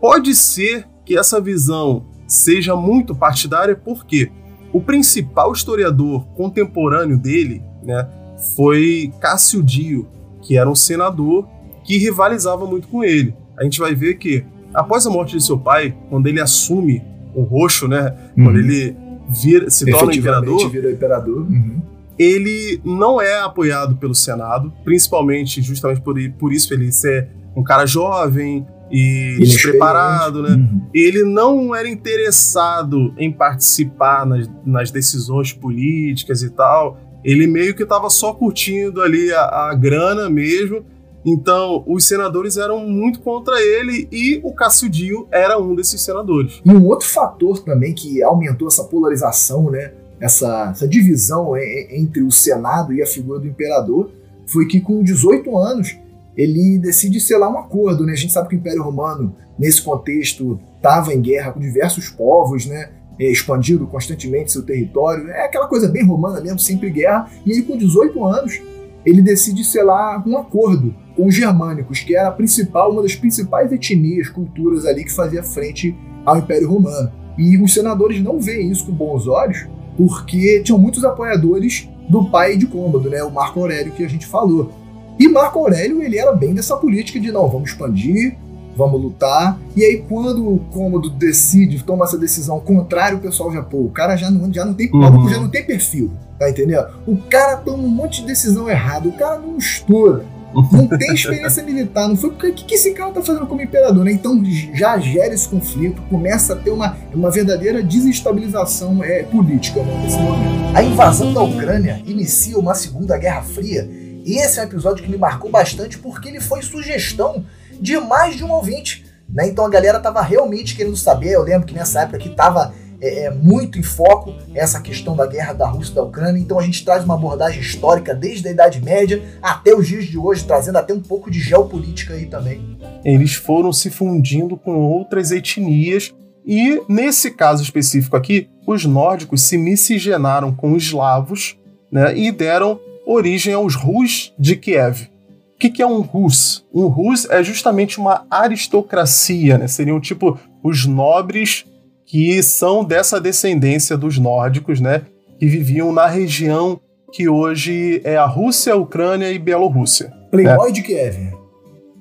pode ser que essa visão seja muito partidária, porque o principal historiador contemporâneo dele né, foi Cássio Dio, que era um senador que rivalizava muito com ele. A gente vai ver que, após a morte de seu pai, quando ele assume o roxo, né, uhum. quando ele vira, se torna imperador, vira imperador. Uhum. ele não é apoiado pelo Senado, principalmente justamente por, por isso ele ser um cara jovem, e despreparado, né? Uhum. Ele não era interessado em participar nas, nas, decisões políticas e tal. Ele meio que estava só curtindo ali a, a, grana mesmo. Então, os senadores eram muito contra ele e o Dio era um desses senadores. E um outro fator também que aumentou essa polarização, né? Essa, essa divisão entre o Senado e a figura do imperador foi que com 18 anos ele decide selar um acordo, né? A gente sabe que o Império Romano, nesse contexto, estava em guerra com diversos povos, né? É, expandindo constantemente seu território. É aquela coisa bem romana mesmo, sempre guerra. E ele, com 18 anos, ele decide selar um acordo com os germânicos, que era a principal, uma das principais etnias, culturas ali que fazia frente ao Império Romano. E os senadores não veem isso com bons olhos, porque tinham muitos apoiadores do pai de Cômodo, né, o Marco Aurélio que a gente falou. E Marco Aurélio ele era bem dessa política de não, vamos expandir, vamos lutar. E aí quando o Cômodo decide, toma essa decisão contrária, o pessoal já, pô, o cara já não, já não tem uhum. já não tem perfil, tá entendendo? O cara toma um monte de decisão errada, o cara não estuda, não tem experiência militar, não foi o que, que esse cara tá fazendo como imperador, né? Então já gera esse conflito, começa a ter uma, uma verdadeira desestabilização é, política né, nesse momento. A invasão da Ucrânia inicia uma segunda guerra fria, e esse é um episódio que me marcou bastante porque ele foi sugestão de mais de um ouvinte. Né? Então a galera tava realmente querendo saber. Eu lembro que nessa época que tava é, é, muito em foco essa questão da guerra da Rússia e da Ucrânia. Então a gente traz uma abordagem histórica desde a Idade Média até os dias de hoje, trazendo até um pouco de geopolítica aí também. Eles foram se fundindo com outras etnias e, nesse caso específico aqui, os nórdicos se miscigenaram com os eslavos né, e deram origem aos Rus de Kiev. O que, que é um Rus? Um Rus é justamente uma aristocracia, né? Seriam tipo os nobres que são dessa descendência dos nórdicos, né? Que viviam na região que hoje é a Rússia, a Ucrânia e Bielorrússia. Playboy né? de Kiev.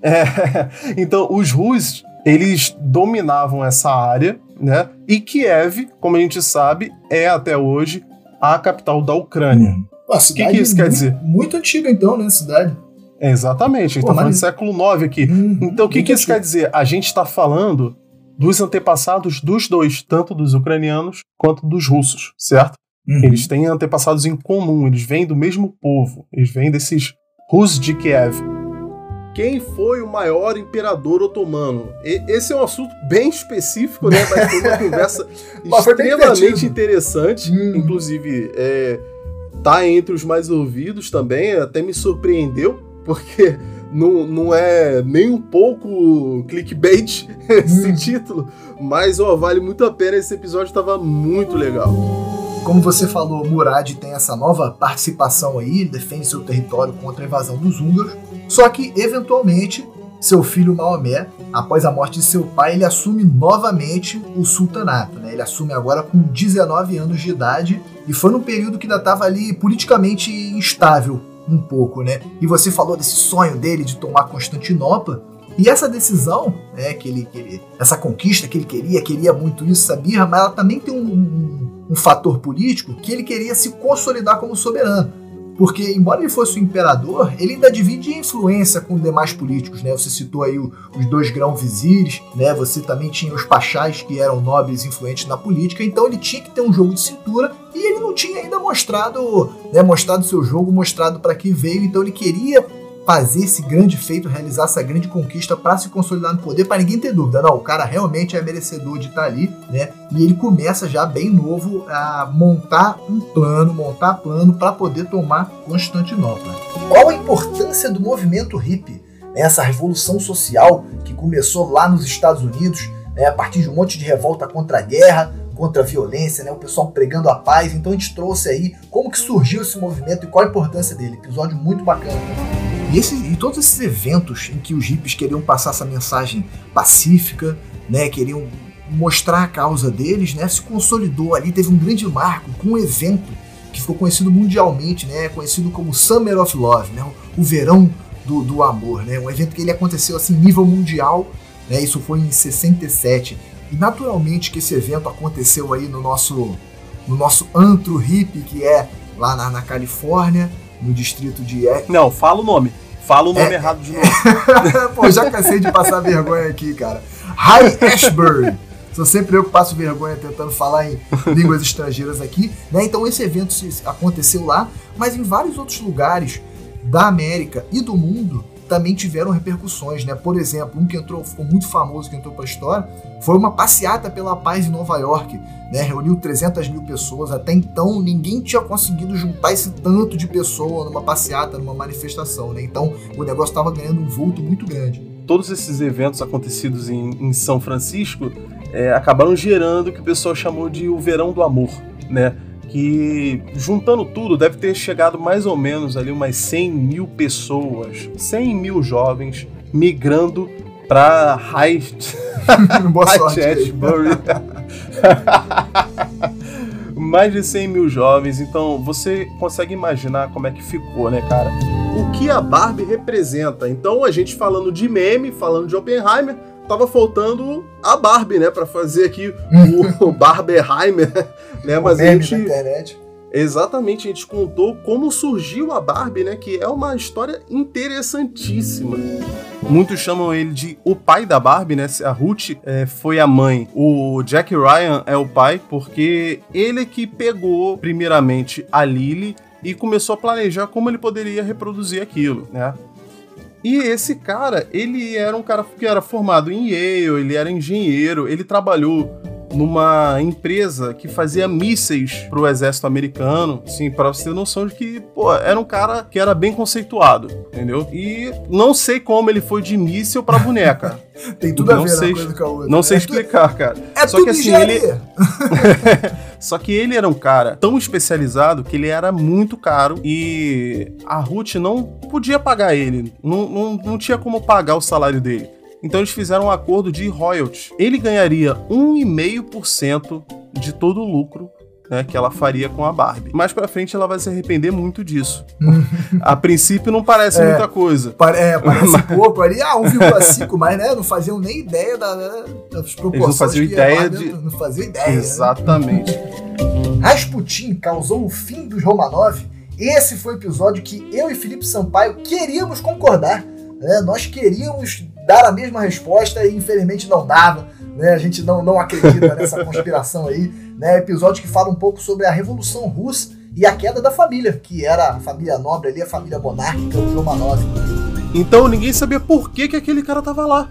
É, então, os Rus, eles dominavam essa área, né? E Kiev, como a gente sabe, é até hoje a capital da Ucrânia. Hum. O que, que, isso quer dizer? Muito antiga, então, né? Cidade. É, exatamente, a gente Pô, tá falando do século IX aqui. Hum, então, o que, que isso quer dizer? A gente está falando dos antepassados dos dois, tanto dos ucranianos quanto dos russos, certo? Uhum. Eles têm antepassados em comum, eles vêm do mesmo povo, eles vêm desses russos de Kiev. Quem foi o maior imperador otomano? E, esse é um assunto bem específico, né? Mas foi uma conversa extremamente interessante. Hum. Inclusive, é, tá entre os mais ouvidos também. Até me surpreendeu, porque não, não é nem um pouco clickbait esse hum. título, mas ó, vale muito a pena. Esse episódio estava muito legal. Como você falou, Murad tem essa nova participação aí, defende seu território contra a invasão dos húngaros. Só que, eventualmente, seu filho Maomé, após a morte de seu pai, ele assume novamente o sultanato. Né? Ele assume agora com 19 anos de idade e foi num período que ainda estava ali politicamente instável um pouco, né? E você falou desse sonho dele de tomar Constantinopla. E essa decisão, né, que ele, que ele, essa conquista que ele queria, queria muito isso, sabia, mas ela também tem um, um, um fator político que ele queria se consolidar como soberano. Porque, embora ele fosse o imperador, ele ainda divide influência com demais políticos, né? Você citou aí os dois grão-vizires, né? Você também tinha os pachás, que eram nobres influentes na política, então ele tinha que ter um jogo de cintura e ele não tinha ainda mostrado, né? Mostrado seu jogo, mostrado para que veio, então ele queria fazer esse grande feito, realizar essa grande conquista para se consolidar no poder, para ninguém ter dúvida. Não, o cara realmente é merecedor de estar tá ali, né? E ele começa já bem novo a montar um plano, montar plano para poder tomar Constantinopla. Qual a importância do movimento hippie? Né? Essa revolução social que começou lá nos Estados Unidos, né? a partir de um monte de revolta contra a guerra, contra a violência, né? o pessoal pregando a paz. Então a gente trouxe aí como que surgiu esse movimento e qual a importância dele. Episódio muito bacana. E, esse, e todos esses eventos em que os hippies queriam passar essa mensagem pacífica, né, queriam mostrar a causa deles, né, se consolidou ali, teve um grande marco com um evento que ficou conhecido mundialmente, né, conhecido como Summer of Love, né, o verão do, do amor, né, um evento que ele aconteceu assim nível mundial, né, isso foi em 67 e naturalmente que esse evento aconteceu aí no nosso no nosso antro hippie que é lá na, na Califórnia, no distrito de. Não, fala o nome. Fala o nome é... errado de novo. Pô, já cansei de passar vergonha aqui, cara. High Ashbury. Sou sempre eu que passo vergonha tentando falar em línguas estrangeiras aqui. Né? Então esse evento aconteceu lá, mas em vários outros lugares da América e do mundo também tiveram repercussões, né? Por exemplo, um que entrou, ficou muito famoso, que entrou para a história, foi uma passeata pela paz em Nova York, né? Reuniu 300 mil pessoas. Até então, ninguém tinha conseguido juntar esse tanto de pessoa numa passeata, numa manifestação, né? Então, o negócio estava ganhando um vulto muito grande. Todos esses eventos acontecidos em, em São Francisco é, acabaram gerando o que o pessoal chamou de o verão do amor, né? Que juntando tudo deve ter chegado mais ou menos ali umas 100 mil pessoas, 100 mil jovens migrando para High, Chatbury. mais de 100 mil jovens, então você consegue imaginar como é que ficou, né, cara? O que a Barbie representa. Então a gente falando de meme, falando de Oppenheimer, tava faltando a Barbie, né, para fazer aqui o, Barbenheimer, né? Mas a gente internet. Exatamente, a gente contou como surgiu a Barbie, né? Que é uma história interessantíssima. Muitos chamam ele de o pai da Barbie, né? A Ruth é, foi a mãe. O Jack Ryan é o pai, porque ele que pegou, primeiramente, a Lily e começou a planejar como ele poderia reproduzir aquilo, né? E esse cara, ele era um cara que era formado em Yale, ele era engenheiro, ele trabalhou numa empresa que fazia mísseis pro exército americano, assim, para você ter noção de que, pô, era um cara que era bem conceituado, entendeu? E não sei como ele foi de míssil para boneca. Tem tudo não a ver sei, coisa com a outra. Não né? sei explicar, cara. É Só tudo que assim, engenharia. ele Só que ele era um cara tão especializado que ele era muito caro e a Ruth não podia pagar ele. Não, não, não tinha como pagar o salário dele. Então eles fizeram um acordo de royalties. Ele ganharia 1,5% de todo o lucro né, que ela faria com a Barbie. Mais pra frente ela vai se arrepender muito disso. a princípio não parece É. muita coisa. Pare- É, parece pouco ali, ah, 1,5, mas né, não faziam nem ideia da, da- das proporções. faziam que ia ideia de- Não faziam ideia. né? Exatamente. Rasputin causou o fim dos Romanov. Esse foi o episódio que eu e Felipe Sampaio queríamos concordar. né? Nós queríamos dar a mesma resposta e infelizmente não dava. né? A gente não, não acredita nessa conspiração aí. Né? Episódio que fala um pouco sobre a Revolução Russa e a queda da família, que era a família nobre ali, a família monárquica, os Romanov. Então ninguém sabia por que, que aquele cara tava lá.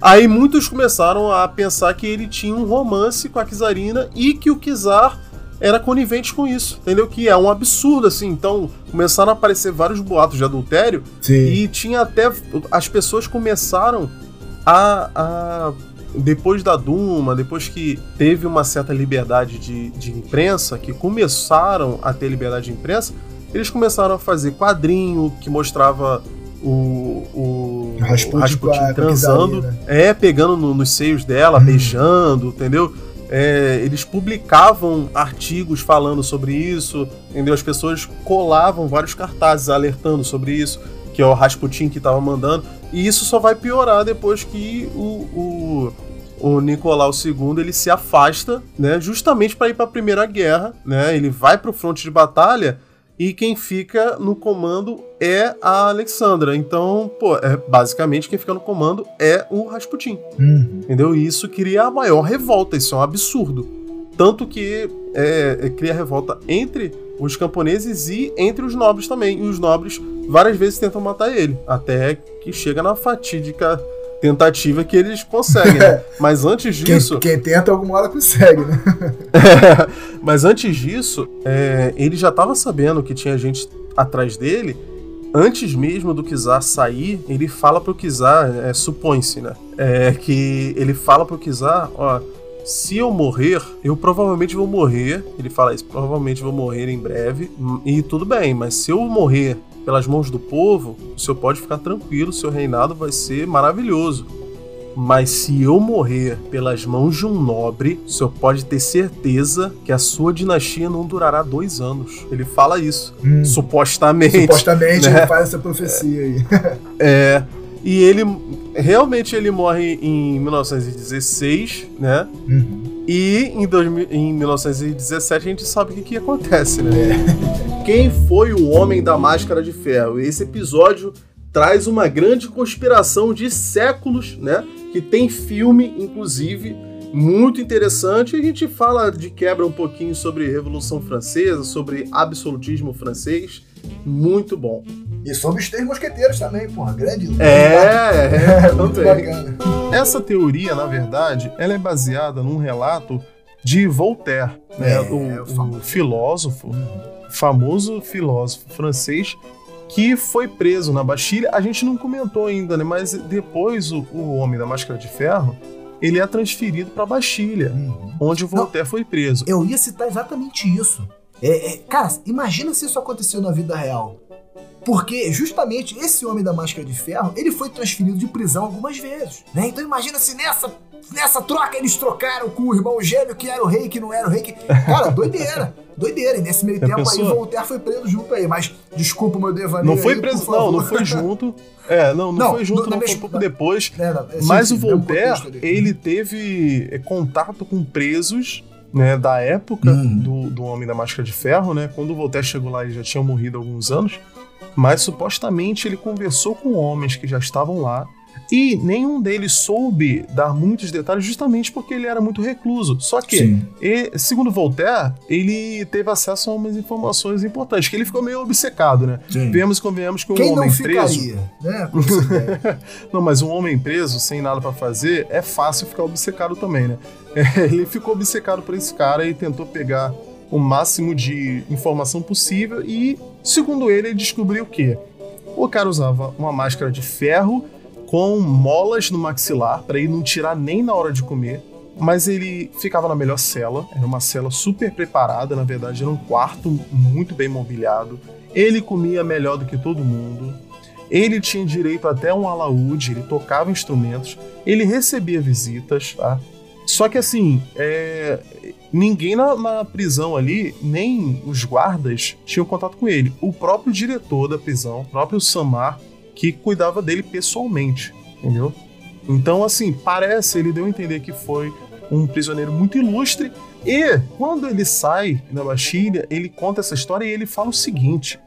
Aí muitos começaram a pensar que ele tinha um romance com a Kizarina e que o Kizar era conivente com isso, entendeu? Que é um absurdo, assim. Então começaram a aparecer vários boatos de adultério Sim. e tinha até. As pessoas começaram a. a- depois da Duma, depois que teve uma certa liberdade de, de imprensa, que começaram a ter liberdade de imprensa, eles começaram a fazer quadrinho que mostrava o, o Rasputin a transando, Kizarina. é, pegando no- nos seios dela, beijando, entendeu? É, eles publicavam artigos falando sobre isso, entendeu? As pessoas colavam vários cartazes alertando sobre isso, que é o Rasputin que estava mandando, e isso só vai piorar depois que o, o, o Nicolau II ele se afasta, né? Justamente para ir para a Primeira Guerra, né? Ele vai para o fronte de batalha e quem fica no comando é a Alexandra. Então, pô, é, basicamente quem fica no comando é o Rasputin. Entendeu? E isso cria a maior revolta, isso é um absurdo. Tanto que é, é, cria revolta entre os camponeses e entre os nobres também. E os nobres várias vezes tentam matar ele, até que chega na fatídica tentativa que eles conseguem. né? Mas antes Quem, disso. quem tenta alguma hora consegue, né? Mas antes disso, é, ele já estava sabendo que tinha gente atrás dele. Antes mesmo do Kizar sair, ele fala pro Kizar, é, supõe-se, né? É, que ele fala pro Kizar, ó, se eu morrer, eu provavelmente vou morrer. Ele fala isso, provavelmente vou morrer em breve. hum, E tudo bem, mas se eu morrer pelas mãos do povo, o senhor pode ficar tranquilo, seu reinado vai ser maravilhoso. Mas se eu morrer pelas mãos de um nobre, o senhor pode ter certeza que a sua dinastia não durará dois anos. Ele fala isso. Supostamente. Supostamente né? ele faz essa profecia aí. É. E ele. Realmente ele morre em 1916, né? E em, 2000 em 1917 a gente sabe o que, que acontece, né? Quem foi o Homem da Máscara de Ferro? Esse episódio traz uma grande conspiração de séculos, né? Que tem filme, inclusive, muito interessante. A gente fala de quebra um pouquinho sobre Revolução Francesa, sobre absolutismo francês. Muito bom. E sobre os três mosqueteiros também, porra, grande. É, é, muito também. bacana. Essa teoria, na verdade, ela é baseada num relato de Voltaire, né, É, o, o famoso. o filósofo, famoso filósofo francês que foi preso na Bastilha. A gente não comentou ainda, né, mas depois o, o Homem da Máscara de Ferro, ele é transferido para Bastilha, Uhum. onde o Voltaire foi preso. Eu ia citar exatamente isso. É, é, cara, imagina se isso aconteceu na vida real. Porque justamente esse homem da máscara de ferro, ele foi transferido de prisão algumas vezes. Né? Então imagina se nessa, nessa troca eles trocaram com o irmão gêmeo que era o rei, que não era o rei. Que... Cara, doideira. Doideira. E nesse meio Já tempo aí pensou? Voltaire foi preso junto aí. Mas desculpa o meu devaneio Não foi aí, preso, não, não foi junto. É, não, não, Não, foi junto, não, foi um pouco depois. É, não, é, sim, Mas sim, o Voltaire, ele teve é, contato com presos né, da época Uhum. do, do Homem da Máscara de Ferro, né? Quando o Voltaire chegou lá, ele já tinha morrido há alguns anos. Mas supostamente ele conversou com homens que já estavam lá. E nenhum deles soube dar muitos detalhes, justamente porque ele era muito recluso. Só que, e, segundo Voltaire, ele teve acesso a umas informações importantes, que ele ficou meio obcecado, né? Sim. Vemos e convenhamos que um Quem homem não preso. né? Não, mas um homem preso, sem nada pra fazer, é fácil ficar obcecado também, né? É, ele ficou obcecado por esse cara e tentou pegar o máximo de informação possível e, segundo ele, ele descobriu que o cara usava uma máscara de ferro com molas no maxilar pra ele não tirar nem na hora de comer. Mas ele ficava na melhor cela, era uma cela super preparada, na verdade, era um quarto muito bem mobiliado. Ele comia melhor do que todo mundo. Ele tinha direito até um alaúde, ele tocava instrumentos, ele recebia visitas, tá? Só que assim, é, ninguém na, na prisão ali, nem os guardas, tinham contato com ele. O próprio diretor da prisão, o próprio Samar, que cuidava dele pessoalmente, entendeu? Então, assim, parece, ele deu a entender que foi um prisioneiro muito ilustre. E quando ele sai da Bastilha, ele conta essa história e ele fala o seguinte: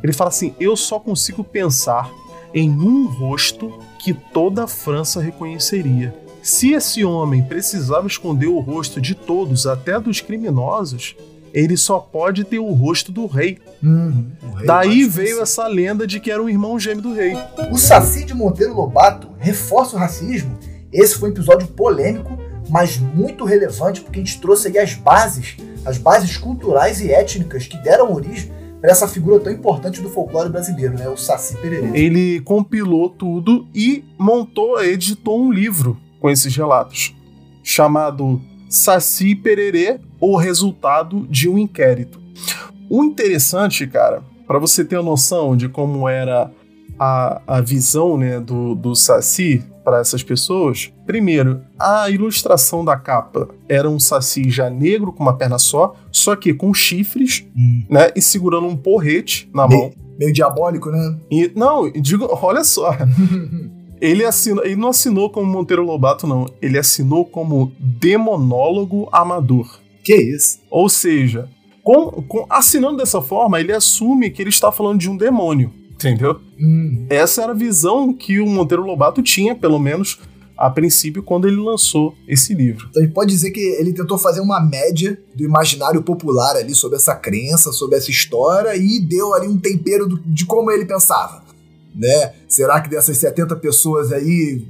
ele fala assim, eu só consigo pensar em um rosto que toda a França reconheceria. Se esse homem precisava esconder o rosto de todos, até dos criminosos, ele só pode ter o rosto do rei. O rei Daí veio essa lenda de que era um irmão gêmeo do rei. O Saci de Monteiro Lobato reforça o racismo. Esse foi um episódio polêmico, mas muito relevante porque a gente trouxe aí as bases, as bases culturais e étnicas que deram origem para essa figura tão importante do folclore brasileiro, né? O Saci Pererê. Ele compilou tudo e montou, editou um livro com esses relatos, chamado Saci Pererê, o resultado de um inquérito. O interessante, cara, para você ter uma noção de como era a, a visão né, do, do Saci para essas pessoas, primeiro, a ilustração da capa era um Saci já negro com uma perna só, só que com chifres, né, e segurando um porrete na mão. Meio diabólico, né? E, não, digo, olha só. Ele, assinou, ele não assinou como Monteiro Lobato, não. Ele assinou como demonólogo amador. Que isso? Ou seja, com, com- assinando dessa forma, ele assume que ele está falando de um demônio. Entendeu? Hum. Essa era a visão que o Monteiro Lobato tinha, pelo menos a princípio, quando ele lançou esse livro. Então a gente pode dizer que ele tentou fazer uma média do imaginário popular ali sobre essa crença, sobre essa história e deu ali um tempero do- de como ele pensava. Né? Será que dessas 70 pessoas aí,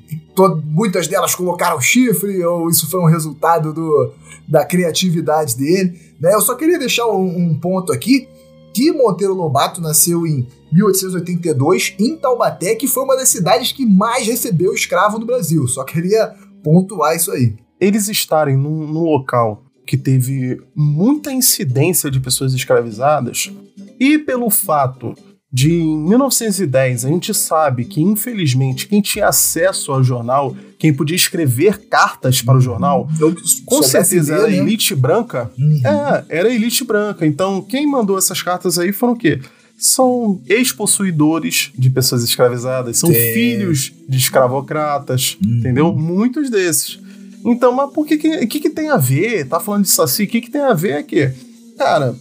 muitas delas colocaram chifre ou isso foi um resultado do, da criatividade dele? Né? Eu só queria deixar um, um ponto aqui que Monteiro Lobato nasceu em 1882 em Taubaté, que foi uma das cidades que mais recebeu escravo no Brasil. Só queria pontuar isso aí. Eles estarem num, num local que teve muita incidência de pessoas escravizadas e pelo fato de em 1910 a gente sabe que infelizmente quem tinha acesso ao jornal, quem podia escrever cartas para o jornal, Eu com certeza era a né? elite branca. Uhum. É, era a elite branca. Então, quem mandou essas cartas aí foram o quê? São ex-possuidores de pessoas escravizadas, são filhos de escravocratas, Uhum. entendeu? Muitos desses. Então, mas por que que, que que tem a ver? Tá falando de Saci, o que que tem a ver aqui? Cara,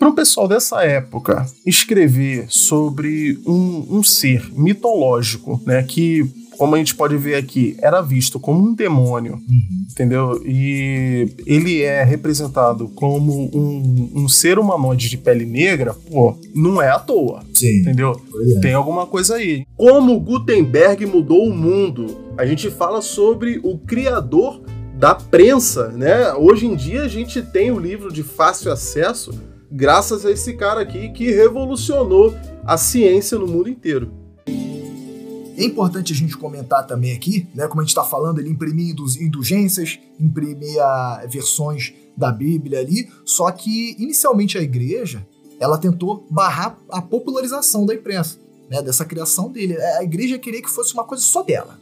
para um pessoal dessa época escrever sobre um, um ser mitológico, né, que como a gente pode ver aqui, era visto como um demônio, uhum. entendeu? E ele é representado como um, um ser humanoide de pele negra, pô, não é à toa. Sim. Entendeu? É. Tem alguma coisa aí. Como Gutenberg mudou o mundo. A gente fala sobre o criador da prensa, né? Hoje em dia a gente tem o livro de fácil acesso graças a esse cara aqui que revolucionou a ciência no mundo inteiro. É importante a gente comentar também aqui, né, como a gente está falando, ele imprimia indulgências, imprimia versões da Bíblia ali, só que inicialmente a igreja ela tentou barrar a popularização da imprensa, né, dessa criação dele. A igreja queria que fosse uma coisa só dela.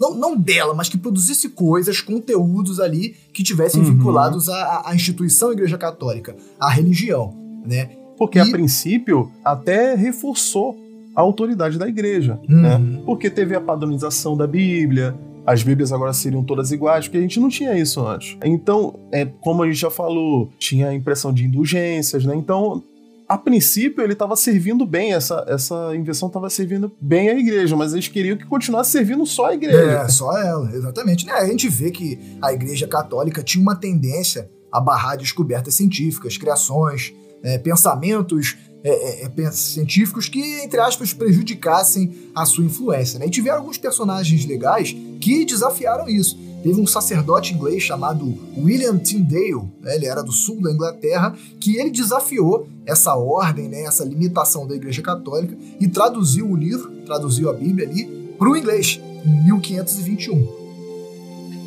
Não, não dela, mas que produzisse coisas, conteúdos ali que tivessem uhum. vinculados à, à instituição Igreja Católica, à religião, né? Porque e... a princípio até reforçou a autoridade da igreja, uhum. né? Porque teve a padronização da Bíblia, as Bíblias agora seriam todas iguais, porque a gente não tinha isso antes. Então, é, como a gente já falou, tinha a impressão de indulgências, né? Então, a princípio ele estava servindo bem, essa, essa invenção estava servindo bem a igreja, mas eles queriam que continuasse servindo só a igreja. É, só ela, exatamente. Né? A gente vê que a igreja católica tinha uma tendência a barrar descobertas científicas, criações, é, pensamentos é, é, é científicos que, entre aspas, prejudicassem a sua influência. Né? E tiveram alguns personagens legais que desafiaram isso. Teve um sacerdote inglês chamado William Tyndale, né? ele era do sul da Inglaterra, que ele desafiou essa ordem, né? essa limitação da Igreja Católica e traduziu o livro, traduziu a Bíblia ali para o inglês em 1521.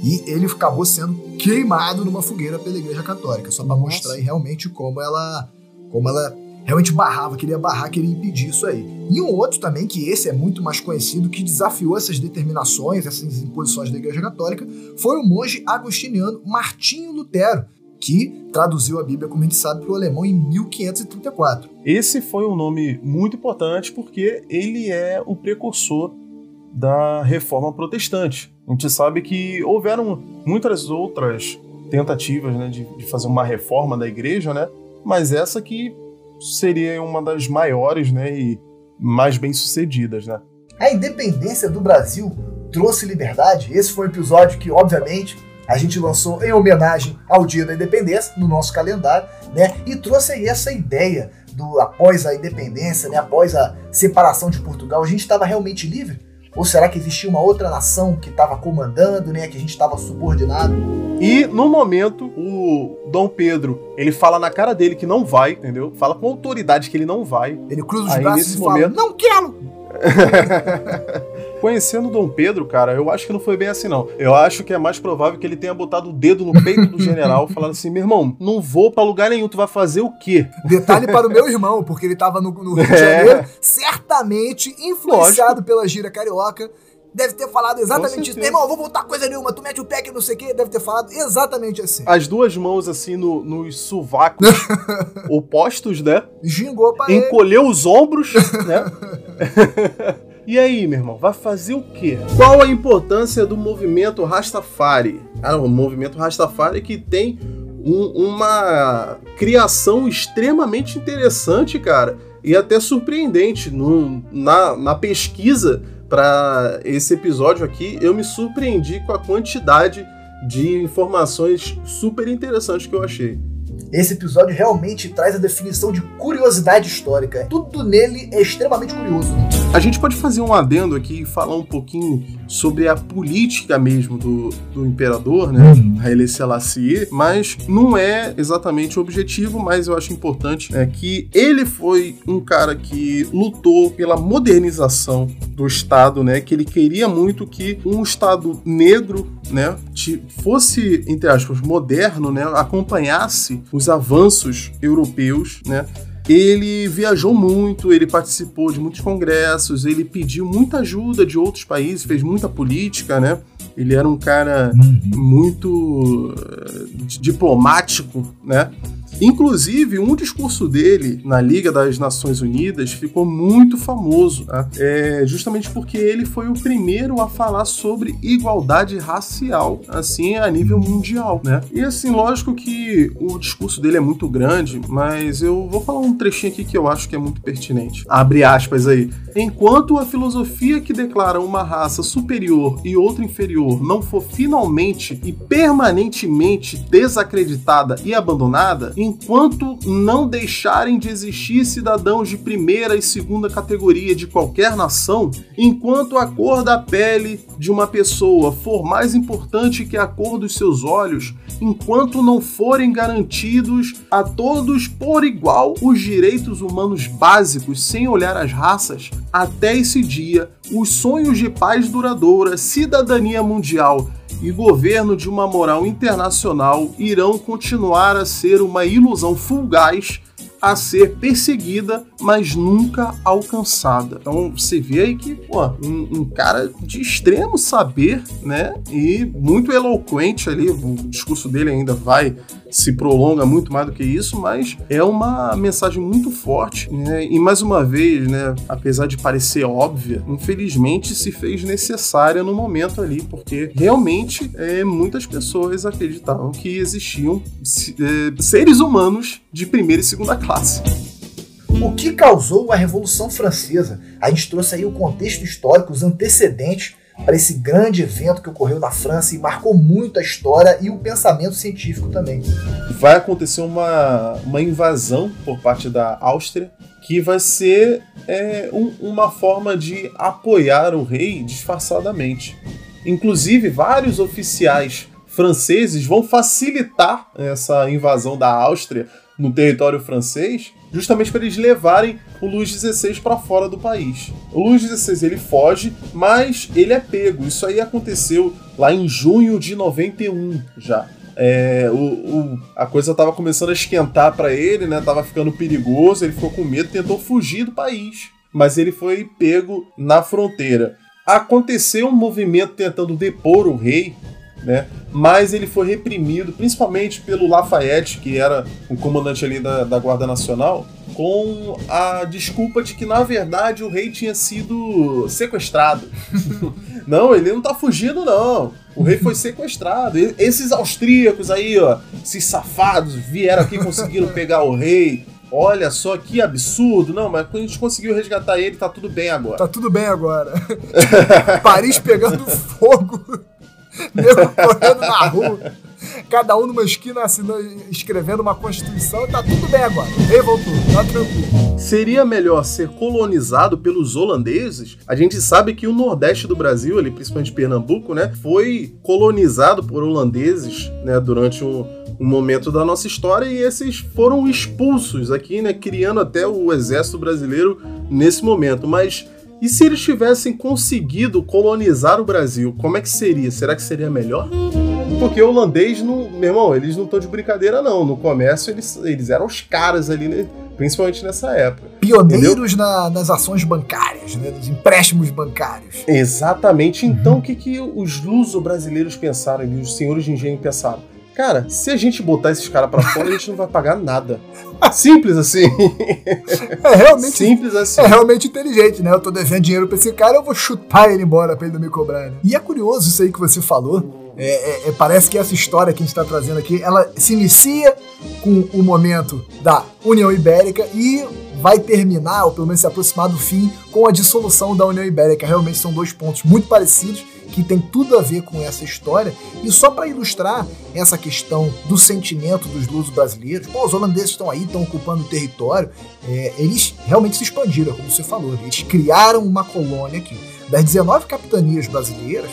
E ele acabou sendo queimado numa fogueira pela Igreja Católica, só para mostrar realmente como ela, como ela realmente barrava, queria barrar, queria impedir isso aí. E um outro também, que esse é muito mais conhecido, que desafiou essas determinações, essas imposições da Igreja Católica, foi o monge agostiniano Martinho Lutero, que traduziu a Bíblia, como a gente sabe, para o alemão em 1534. Esse foi um nome muito importante porque ele é o precursor da reforma protestante. A gente sabe que houveram muitas outras tentativas né, de, de fazer uma reforma da igreja, né? mas essa que seria uma das maiores né, e mais bem-sucedidas. Né? A independência do Brasil trouxe liberdade. Esse foi um episódio que, obviamente, a gente lançou em homenagem ao Dia da Independência no nosso calendário, né? E trouxe aí essa ideia do após a independência, né? Após a separação de Portugal, a gente estava realmente livre? Ou será que existia uma outra nação que estava comandando, né? Que a gente estava subordinado? E no momento, o Dom Pedro, ele fala na cara dele que não vai, entendeu? Fala com autoridade que ele não vai. Ele cruza os Aí, braços e momento... fala, não quero! Conhecendo Dom Pedro, cara, eu acho que não foi bem assim, não. Eu acho que é mais provável que ele tenha botado o dedo no peito do general, falando assim: meu irmão, não vou para lugar nenhum, tu vai fazer o quê? Detalhe para o meu irmão, porque ele tava no, no Rio de é. Janeiro, certamente influenciado Lógico. pela gira carioca deve ter falado exatamente isso. Meu irmão, vou voltar coisa nenhuma, tu mete o pé que não sei o que, deve ter falado exatamente assim. As duas mãos assim no, nos sovacos opostos, né? Gingou pra Encolheu ele. os ombros, né? E aí, meu irmão, vai fazer o quê? Qual a importância do movimento Rastafari? Ah, o movimento Rastafari que tem um, uma criação extremamente interessante, cara, e até surpreendente. No, na, na pesquisa para esse episódio aqui, eu me surpreendi com a quantidade de informações super interessantes que eu achei. Esse episódio realmente traz a definição de curiosidade histórica. Tudo nele é extremamente curioso. A gente pode fazer um adendo aqui e falar um pouquinho sobre a política mesmo do, do imperador, né? Uhum. Haile Selassie, mas não é exatamente o objetivo, mas eu acho importante é que ele foi um cara que lutou pela modernização do Estado, né? Que ele queria muito que um Estado negro, né, fosse, entre aspas, moderno, né? Acompanhasse os avanços europeus, né? Ele viajou muito, ele participou de muitos congressos, ele pediu muita ajuda de outros países, fez muita política, né? Ele era um cara uhum. muito uh, diplomático, né? Inclusive, um discurso dele na Liga das Nações Unidas ficou muito famoso, né? é, justamente porque ele foi o primeiro a falar sobre igualdade racial, assim, a nível mundial, né? E assim, lógico que o discurso dele é muito grande, mas eu vou falar um trechinho aqui que eu acho que é muito pertinente. Abre aspas aí. Enquanto a filosofia que declara uma raça superior e outra inferior não for finalmente e permanentemente desacreditada e abandonada, enquanto não deixarem de existir cidadãos de primeira e segunda categoria de qualquer nação, enquanto a cor da pele de uma pessoa for mais importante que a cor dos seus olhos, enquanto não forem garantidos a todos por igual os direitos humanos básicos sem olhar as raças, até esse dia, os sonhos de paz duradoura, cidadania mundial e governo de uma moral internacional irão continuar a ser uma ilusão fugaz a ser perseguida, mas nunca alcançada. Então você vê aí que, pô, um, um, cara de extremo saber, né? E muito eloquente ali, o discurso dele ainda vai se prolonga muito mais do que isso, mas é uma mensagem muito forte, né? E mais uma vez, né, apesar de parecer óbvia, infelizmente se fez necessária no momento ali, porque realmente é, muitas pessoas acreditavam que existiam é, seres humanos de primeira e segunda classe. O que causou a Revolução Francesa? A gente trouxe aí o contexto histórico, os antecedentes para esse grande evento que ocorreu na França e marcou muito a história e o pensamento científico também. Vai acontecer uma, uma invasão por parte da Áustria que vai ser é, um, uma forma de apoiar o rei disfarçadamente. Inclusive, vários oficiais franceses vão facilitar essa invasão da Áustria no território francês, justamente para eles levarem o Luís XVI para fora do país. O Luís XVI ele foge, mas ele é pego. Isso aí aconteceu lá em junho de 91 já. É, o, o, a coisa estava começando a esquentar para ele, né? Tava ficando perigoso, ele ficou com medo, tentou fugir do país, mas ele foi pego na fronteira. Aconteceu um movimento tentando depor o rei, né? Mas ele foi reprimido, principalmente pelo Lafayette, que era o comandante ali da, da Guarda Nacional, com a desculpa de que na verdade o rei tinha sido sequestrado. não, ele não tá fugindo não. O rei foi sequestrado. E esses austríacos aí, ó, esses safados vieram aqui e conseguiram pegar o rei. Olha só que absurdo. Não, mas a gente conseguiu resgatar ele, tá tudo bem agora. Tá tudo bem agora. Paris pegando fogo. Nego correndo na rua. Cada um numa esquina assinando, escrevendo uma constituição tá tudo bem agora. Rei voltou, tá tranquilo. Seria melhor ser colonizado pelos holandeses? A gente sabe que o nordeste do Brasil, ali, principalmente Pernambuco, né, foi colonizado por holandeses, né, durante um, um momento da nossa história e esses foram expulsos aqui, né, criando até o exército brasileiro nesse momento. Mas e se eles tivessem conseguido colonizar o Brasil, como é que seria? Será que seria melhor? Porque o holandês, não, meu irmão, eles não estão de brincadeira, não. No comércio, eles, eles eram os caras ali, né? principalmente nessa época. Pioneiros na, nas ações bancárias, né? nos empréstimos bancários. Exatamente. Então, uhum. o que, que os luso-brasileiros pensaram ali, os senhores de engenho pensaram? Cara, se a gente botar esses caras para fora, a gente não vai pagar nada. Simples assim. É realmente, Simples assim. É realmente inteligente, né? Eu tô devendo dinheiro pra esse cara, eu vou chutar ele embora pra ele não me cobrar. Né? E é curioso isso aí que você falou. É, é, é, parece que essa história que a gente está trazendo aqui, ela se inicia com o momento da União Ibérica e vai terminar, ou pelo menos se aproximar do fim, com a dissolução da União Ibérica. Realmente são dois pontos muito parecidos que tem tudo a ver com essa história. E só para ilustrar essa questão do sentimento dos lusos brasileiros, pô, os holandeses estão aí, estão ocupando o território, é, eles realmente se expandiram, como você falou. Eles criaram uma colônia aqui. Das 19 capitanias brasileiras,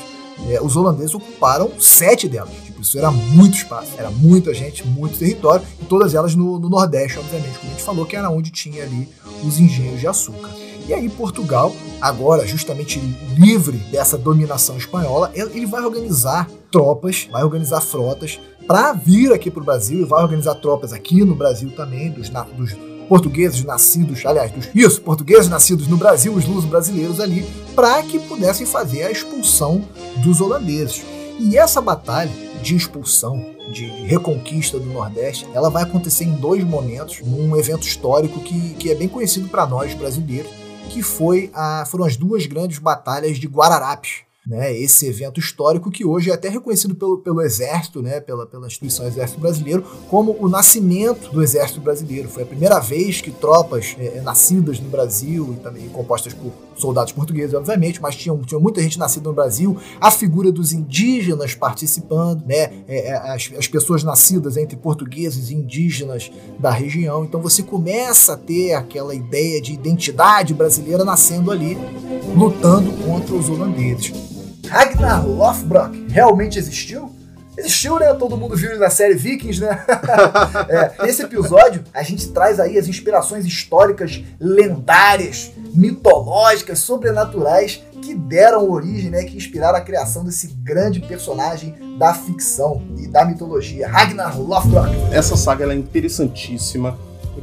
é, os holandeses ocuparam sete delas. Tipo, isso era muito espaço, era muita gente, muito território, e todas elas no, no Nordeste, obviamente, como a gente falou, que era onde tinha ali os engenhos de açúcar. E aí Portugal, agora justamente livre dessa dominação espanhola, ele vai organizar tropas, vai organizar frotas para vir aqui para o Brasil e vai organizar tropas aqui no Brasil também, dos, dos portugueses nascidos, aliás, dos, isso, portugueses nascidos no Brasil, os lusos brasileiros ali, para que pudessem fazer a expulsão dos holandeses. E essa batalha de expulsão, de reconquista do Nordeste, ela vai acontecer em dois momentos, num evento histórico que, que é bem conhecido para nós brasileiros, que foi a, foram as duas grandes batalhas de Guararapes, né, esse evento histórico que hoje é até reconhecido pelo, pelo Exército, né, pela, pela instituição Exército Brasileiro, como o nascimento do Exército Brasileiro. Foi a primeira vez que tropas é, é nascidas no Brasil e também compostas por soldados portugueses, obviamente, mas tinha, tinha muita gente nascida no Brasil, a figura dos indígenas participando, né, é, é, as, as pessoas nascidas entre portugueses e indígenas da região. Então você começa a ter aquela ideia de identidade brasileira nascendo ali, lutando contra os holandeses. Ragnar Lothbrok realmente existiu? Existiu, né? Todo mundo viu na série Vikings, né? é, nesse episódio, a gente traz aí as inspirações históricas lendárias, mitológicas, sobrenaturais que deram origem, né? Que inspiraram a criação desse grande personagem da ficção e da mitologia, Ragnar Lothbrok. Essa saga é interessantíssima.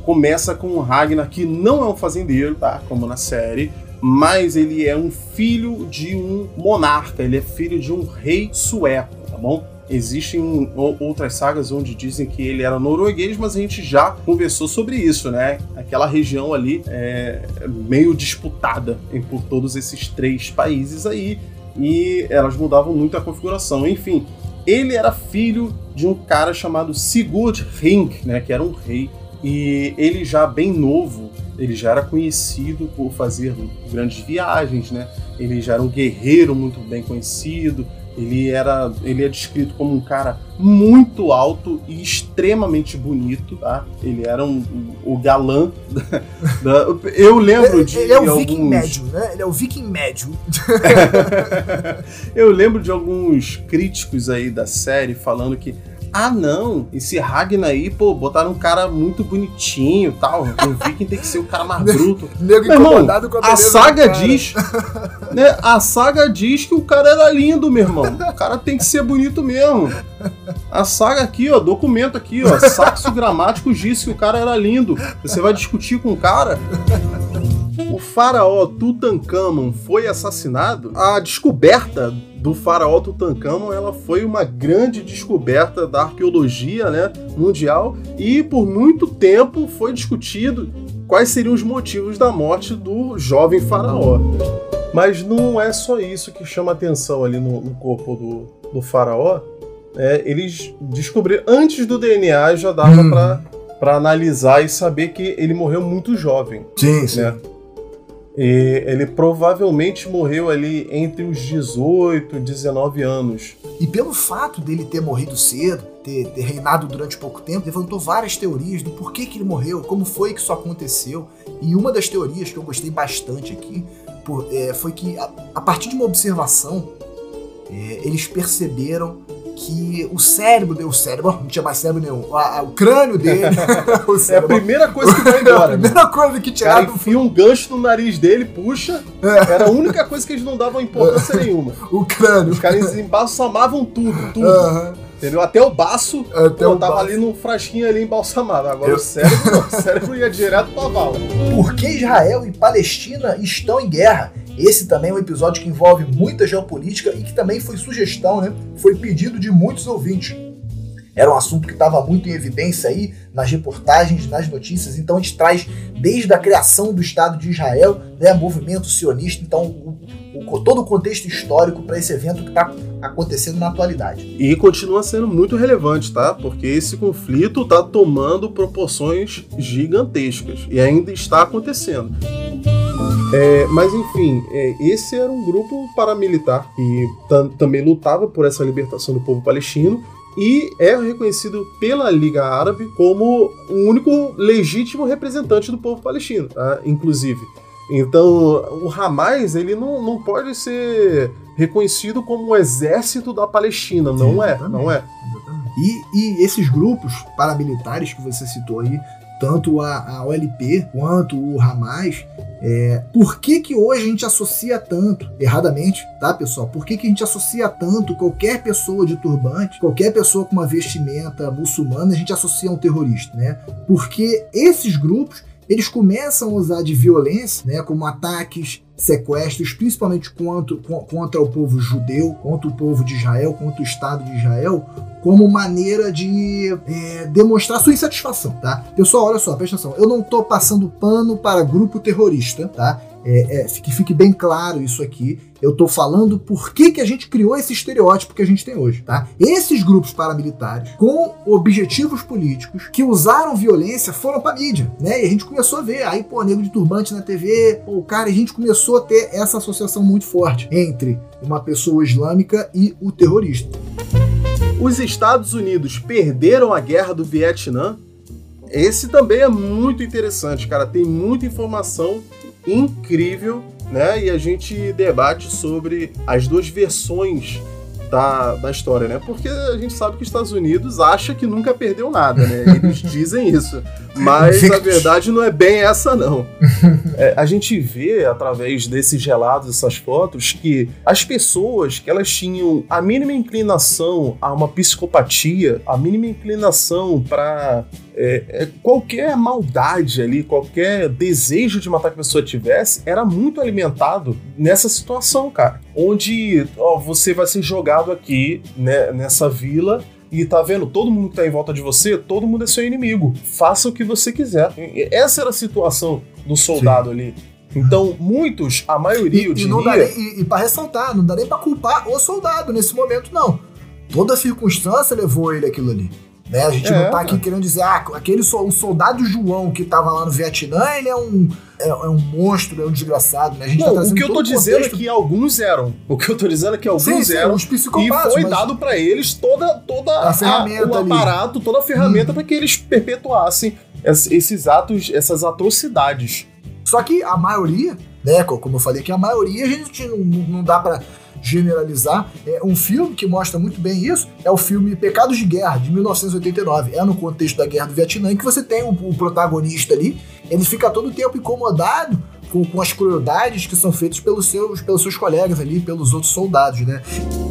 Começa com o Ragnar, que não é um fazendeiro, tá? Como na série mas ele é um filho de um monarca, ele é filho de um rei sueco, tá bom? Existem outras sagas onde dizem que ele era norueguês, mas a gente já conversou sobre isso, né? Aquela região ali é meio disputada por todos esses três países aí, e elas mudavam muito a configuração. Enfim, ele era filho de um cara chamado Sigurd Ring, né? Que era um rei, e ele já bem novo ele já era conhecido por fazer grandes viagens, né? Ele já era um guerreiro muito bem conhecido. Ele era, ele é descrito como um cara muito alto e extremamente bonito, tá? Ele era um, um o galã. Da, da, eu lembro de ele é o alguns... viking médio, né? Ele é o viking médio. eu lembro de alguns críticos aí da série falando que ah, não, esse Ragnar aí, pô, botaram um cara muito bonitinho e tal. O Viking tem que ser o cara mais bruto. Nego meu irmão, a, a saga diz. Né, a saga diz que o cara era lindo, meu irmão. O cara tem que ser bonito mesmo. A saga aqui, ó, documento aqui, ó. Saxo gramático disse que o cara era lindo. Você vai discutir com o cara? O faraó Tutankhamon foi assassinado? A descoberta do faraó Tutankhamon, ela foi uma grande descoberta da arqueologia né, mundial e por muito tempo foi discutido quais seriam os motivos da morte do jovem faraó. Mas não é só isso que chama atenção ali no, no corpo do, do faraó. É, eles descobriram, antes do DNA já dava hum. para analisar e saber que ele morreu muito jovem. Sim, né? E ele provavelmente morreu ali entre os 18 e 19 anos. E pelo fato dele ter morrido cedo, ter, ter, reinado durante pouco tempo, levantou várias teorias do porquê que ele morreu, como foi que isso aconteceu. E uma das teorias que eu gostei bastante aqui por, é, foi que, a, a, partir de uma observação, é, eles perceberam que o cérebro deu o cérebro, não tinha mais cérebro nenhum, a, a, o crânio dele. o cérebro, é a primeira coisa que vai embora. é a primeira coisa que tiraram. Cara, enfia um gancho no nariz dele, puxa. É. Era a única coisa que eles não davam importância nenhuma. O crânio. Os caras embalsamavam tudo, tudo. Uhum. Entendeu? Até o baço Até eu tava baço. ali no frasquinho ali embalsamado. Agora eu... o cérebro, o cérebro ia direto pra vala. Por que Israel e Palestina estão em guerra? Esse também é um episódio que envolve muita geopolítica e que também foi sugestão, né? Foi pedido de muitos ouvintes. Era um assunto que estava muito em evidência aí nas reportagens, nas notícias. Então a gente traz desde a criação do Estado de Israel, né, movimento sionista, então o, o, todo o contexto histórico para esse evento que está acontecendo na atualidade. E continua sendo muito relevante, tá? Porque esse conflito está tomando proporções gigantescas e ainda está acontecendo. É, mas enfim, é, esse era um grupo paramilitar que também lutava por essa libertação do povo palestino e é reconhecido pela Liga Árabe como o único legítimo representante do povo palestino, tá? inclusive. Então, o Hamas ele não, não pode ser reconhecido como o exército da Palestina, não é, não é. E, e esses grupos paramilitares que você citou aí, tanto a, a OLP quanto o Hamas, é, por que, que hoje a gente associa tanto, erradamente, tá pessoal? Por que, que a gente associa tanto qualquer pessoa de turbante, qualquer pessoa com uma vestimenta muçulmana, a gente associa a um terrorista, né? Porque esses grupos eles começam a usar de violência, né, como ataques, sequestros, principalmente contra, contra o povo judeu, contra o povo de Israel, contra o Estado de Israel, como maneira de é, demonstrar sua insatisfação, tá? Pessoal, olha só, presta atenção, eu não tô passando pano para grupo terrorista, tá? É, é, que fique bem claro isso aqui. Eu estou falando por que, que a gente criou esse estereótipo que a gente tem hoje, tá? Esses grupos paramilitares, com objetivos políticos, que usaram violência, foram pra mídia, né? E a gente começou a ver, aí, pô, nego de turbante na TV, pô, cara, a gente começou a ter essa associação muito forte entre uma pessoa islâmica e o terrorista. Os Estados Unidos perderam a guerra do Vietnã? Esse também é muito interessante, cara. Tem muita informação incrível, né? E a gente debate sobre as duas versões da, da história, né? Porque a gente sabe que os Estados Unidos acha que nunca perdeu nada, né? Eles dizem isso. Mas a verdade não é bem essa, não. É, a gente vê, através desses relatos, essas fotos, que as pessoas que elas tinham a mínima inclinação a uma psicopatia, a mínima inclinação para é, é, qualquer maldade ali, qualquer desejo de matar que a pessoa tivesse, era muito alimentado nessa situação, cara. Onde ó, você vai ser jogado aqui né, nessa vila e tá vendo, todo mundo que tá em volta de você, todo mundo é seu inimigo. Faça o que você quiser. Essa era a situação do soldado Sim. ali. Então, muitos, a maioria, e, eu diria... E, não dá nem, e, e para ressaltar, não dá nem pra culpar o soldado nesse momento, não. Toda circunstância levou ele aquilo ali. Né? A gente é, não tá aqui querendo dizer, ah, aquele o soldado João que tava lá no Vietnã, ele é um, é, é um monstro, é um desgraçado, né? A gente tá não, tá o que eu tô dizendo contexto... é que alguns eram. O que eu tô dizendo é que alguns sim, sim, eram. Os psicopatas, e foi dado para eles toda, toda a, ferramenta a, o aparato, ali. toda a ferramenta hum. para que eles perpetuassem esses atos, essas atrocidades. Só que a maioria, né, como eu falei que a maioria a gente não, não dá para generalizar. É um filme que mostra muito bem isso é o filme Pecados de Guerra, de 1989. É no contexto da Guerra do Vietnã, em que você tem o, protagonista ali, ele fica todo o tempo incomodado com, com, as crueldades que são feitas pelos seus, pelos seus colegas ali, pelos outros soldados, né?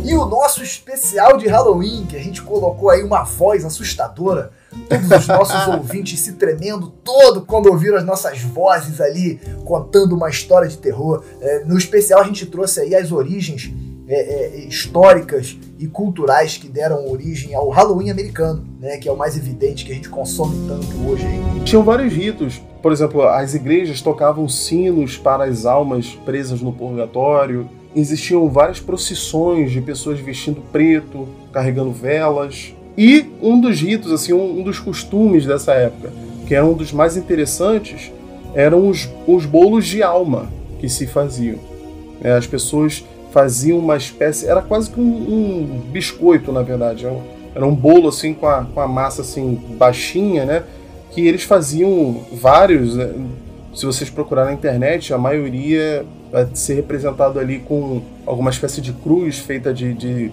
E o nosso especial de Halloween, que a gente colocou aí uma voz assustadora, todos os nossos ouvintes se tremendo todo quando ouviram as nossas vozes ali contando uma história de terror. É, no especial a gente trouxe aí as origens é, é, históricas e culturais que deram origem ao Halloween americano, né, que é o mais evidente que a gente consome tanto hoje. Aí. Tinham vários ritos, por exemplo, as igrejas tocavam sinos para as almas presas no purgatório. Existiam várias procissões de pessoas vestindo preto, carregando velas. E um dos ritos, assim, um, um dos costumes dessa época, que era um dos mais interessantes, eram os, os bolos de alma que se faziam. É, as pessoas faziam uma espécie. Era quase que um, um biscoito, na verdade. Era um, era um bolo assim com a, com a massa assim baixinha, né? Que eles faziam vários. Né? Se vocês procurarem na internet, a maioria vai ser representado ali com alguma espécie de cruz feita de, de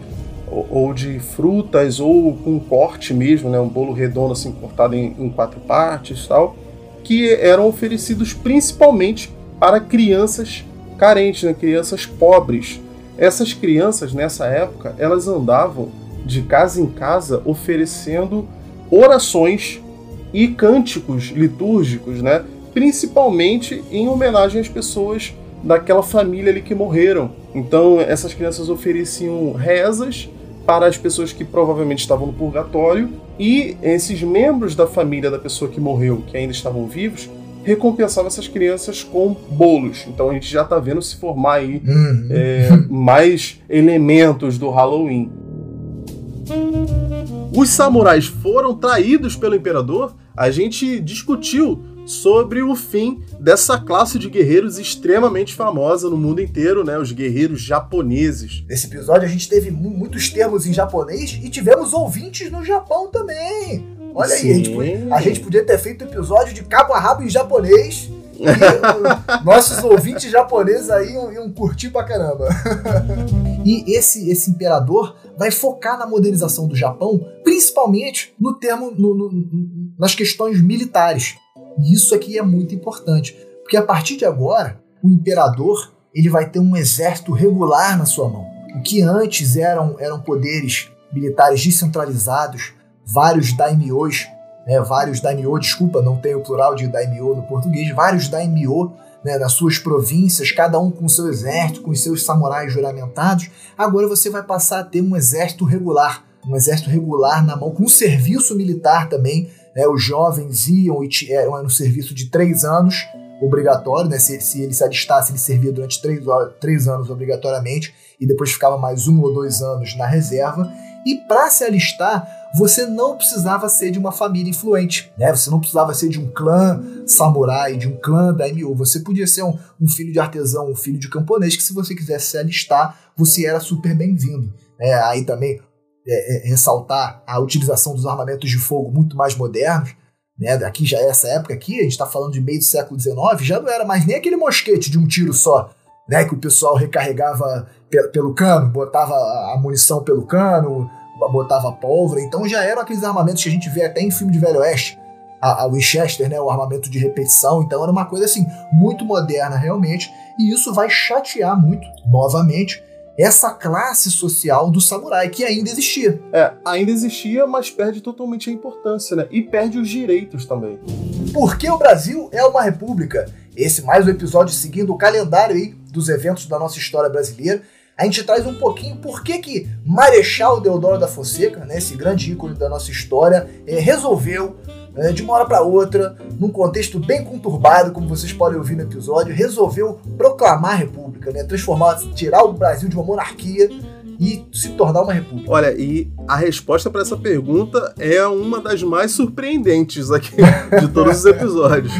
ou de frutas ou com corte mesmo, né? Um bolo redondo assim cortado em, em quatro partes, tal, que eram oferecidos principalmente para crianças carentes, né? crianças pobres essas crianças nessa época, elas andavam de casa em casa oferecendo orações e cânticos litúrgicos, né? Principalmente em homenagem às pessoas daquela família ali que morreram. Então, essas crianças ofereciam rezas para as pessoas que provavelmente estavam no purgatório e esses membros da família da pessoa que morreu, que ainda estavam vivos, recompensava essas crianças com bolos. Então a gente já está vendo se formar aí uhum. é, mais elementos do Halloween. Os samurais foram traídos pelo imperador? A gente discutiu sobre o fim dessa classe de guerreiros extremamente famosa no mundo inteiro, né? Os guerreiros japoneses. Nesse episódio a gente teve muitos termos em japonês e tivemos ouvintes no Japão também. Olha Sim. aí, a gente, podia, a gente podia ter feito episódio de cabo a rabo em japonês. E nossos ouvintes japoneses aí iam, iam curtir pra caramba. e esse, esse imperador vai focar na modernização do Japão, principalmente no termo, no, no, nas questões militares. E isso aqui é muito importante, porque a partir de agora, o imperador ele vai ter um exército regular na sua mão. O que antes eram, eram poderes militares descentralizados, vários daimyos né, vários daimyo, desculpa, não tem o plural de daimyo no português, vários daimyo né, nas suas províncias, cada um com seu exército, com seus samurais juramentados. Agora você vai passar a ter um exército regular, um exército regular na mão, com um serviço militar também. Né, os jovens iam e eram no serviço de três anos, obrigatório, né, se, se ele se alistasse, ele servia durante três, três anos obrigatoriamente, e depois ficava mais um ou dois anos na reserva. E para se alistar, você não precisava ser de uma família influente, né? Você não precisava ser de um clã samurai, de um clã daimyo. Você podia ser um, um filho de artesão, um filho de camponês, que se você quisesse se alistar, você era super bem-vindo. É, aí também é, é, ressaltar a utilização dos armamentos de fogo muito mais modernos. Né, aqui já é essa época aqui, a gente está falando de meio do século XIX, já não era mais nem aquele mosquete de um tiro só, né, que o pessoal recarregava pelo cano, botava a munição pelo cano, botava pólvora, então já eram aqueles armamentos que a gente vê até em filme de Velho Oeste, a, a Winchester, né, o armamento de repetição, então era uma coisa assim, muito moderna realmente, e isso vai chatear muito, novamente, essa classe social do samurai que ainda existia. É, ainda existia, mas perde totalmente a importância, né? E perde os direitos também. Porque o Brasil é uma república. Esse mais um episódio seguindo o calendário aí dos eventos da nossa história brasileira a gente traz um pouquinho por que que Marechal Deodoro da Fonseca, né, esse grande ícone da nossa história, é, resolveu de uma hora para outra, num contexto bem conturbado, como vocês podem ouvir no episódio, resolveu proclamar a república, né, transformar, tirar o Brasil de uma monarquia e se tornar uma república. Olha, e a resposta para essa pergunta é uma das mais surpreendentes aqui de todos os episódios.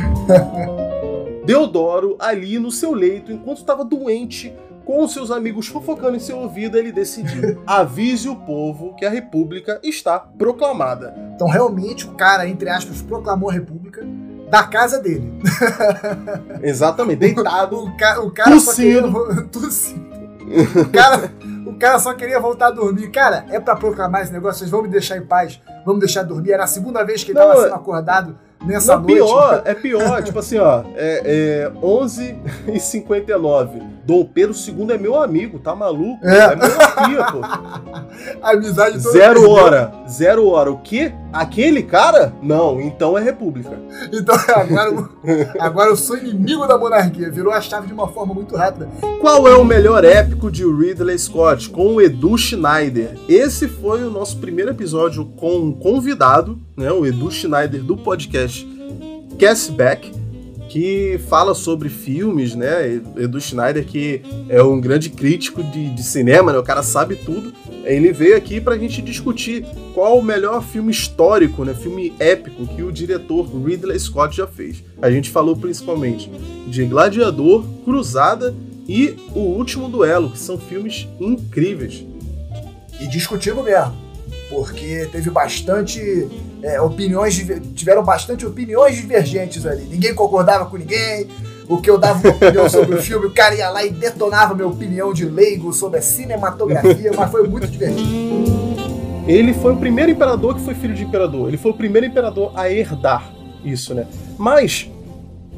Deodoro, ali no seu leito, enquanto estava doente, com seus amigos fofocando em seu ouvido, ele decidiu: avise o povo que a república está proclamada. Então, realmente, o cara, entre aspas, proclamou a república da casa dele. Exatamente, deitado. o, ca o cara tossindo. só queria. Tossindo. O cara, o cara só queria voltar a dormir. Cara, é para proclamar esse negócio, vocês vão me deixar em paz, vamos deixar dormir. Era a segunda vez que ele estava sendo acordado nessa não, noite. Pior, é pior, tipo assim, ó, é, é 11 e 59. Dom Pedro II é meu amigo, tá maluco? É, é monarquia, pô. Amizade toda Zero hora. Zero hora. O quê? Aquele cara? Não, então é república. Então agora, agora eu sou inimigo da monarquia. Virou a chave de uma forma muito rápida. Qual é o melhor épico de Ridley Scott? Com o Edu Schneider. Esse foi o nosso primeiro episódio com um convidado, né? O Edu Schneider do podcast Castback que fala sobre filmes, né? Edu Schneider, que é um grande crítico de, de cinema, né? O cara sabe tudo. Ele veio aqui para a gente discutir qual o melhor filme histórico, né? Filme épico que o diretor Ridley Scott já fez. A gente falou principalmente de Gladiador, Cruzada e O Último Duelo, que são filmes incríveis. E discutindo mesmo, porque teve bastante é, opiniões, tiveram bastante opiniões divergentes ali. Ninguém concordava com ninguém. O que eu dava uma opinião sobre o filme, o cara ia lá e detonava minha opinião de leigo sobre a cinematografia, mas foi muito divertido. Ele foi o primeiro imperador que foi filho de imperador. Ele foi o primeiro imperador a herdar isso, né? Mas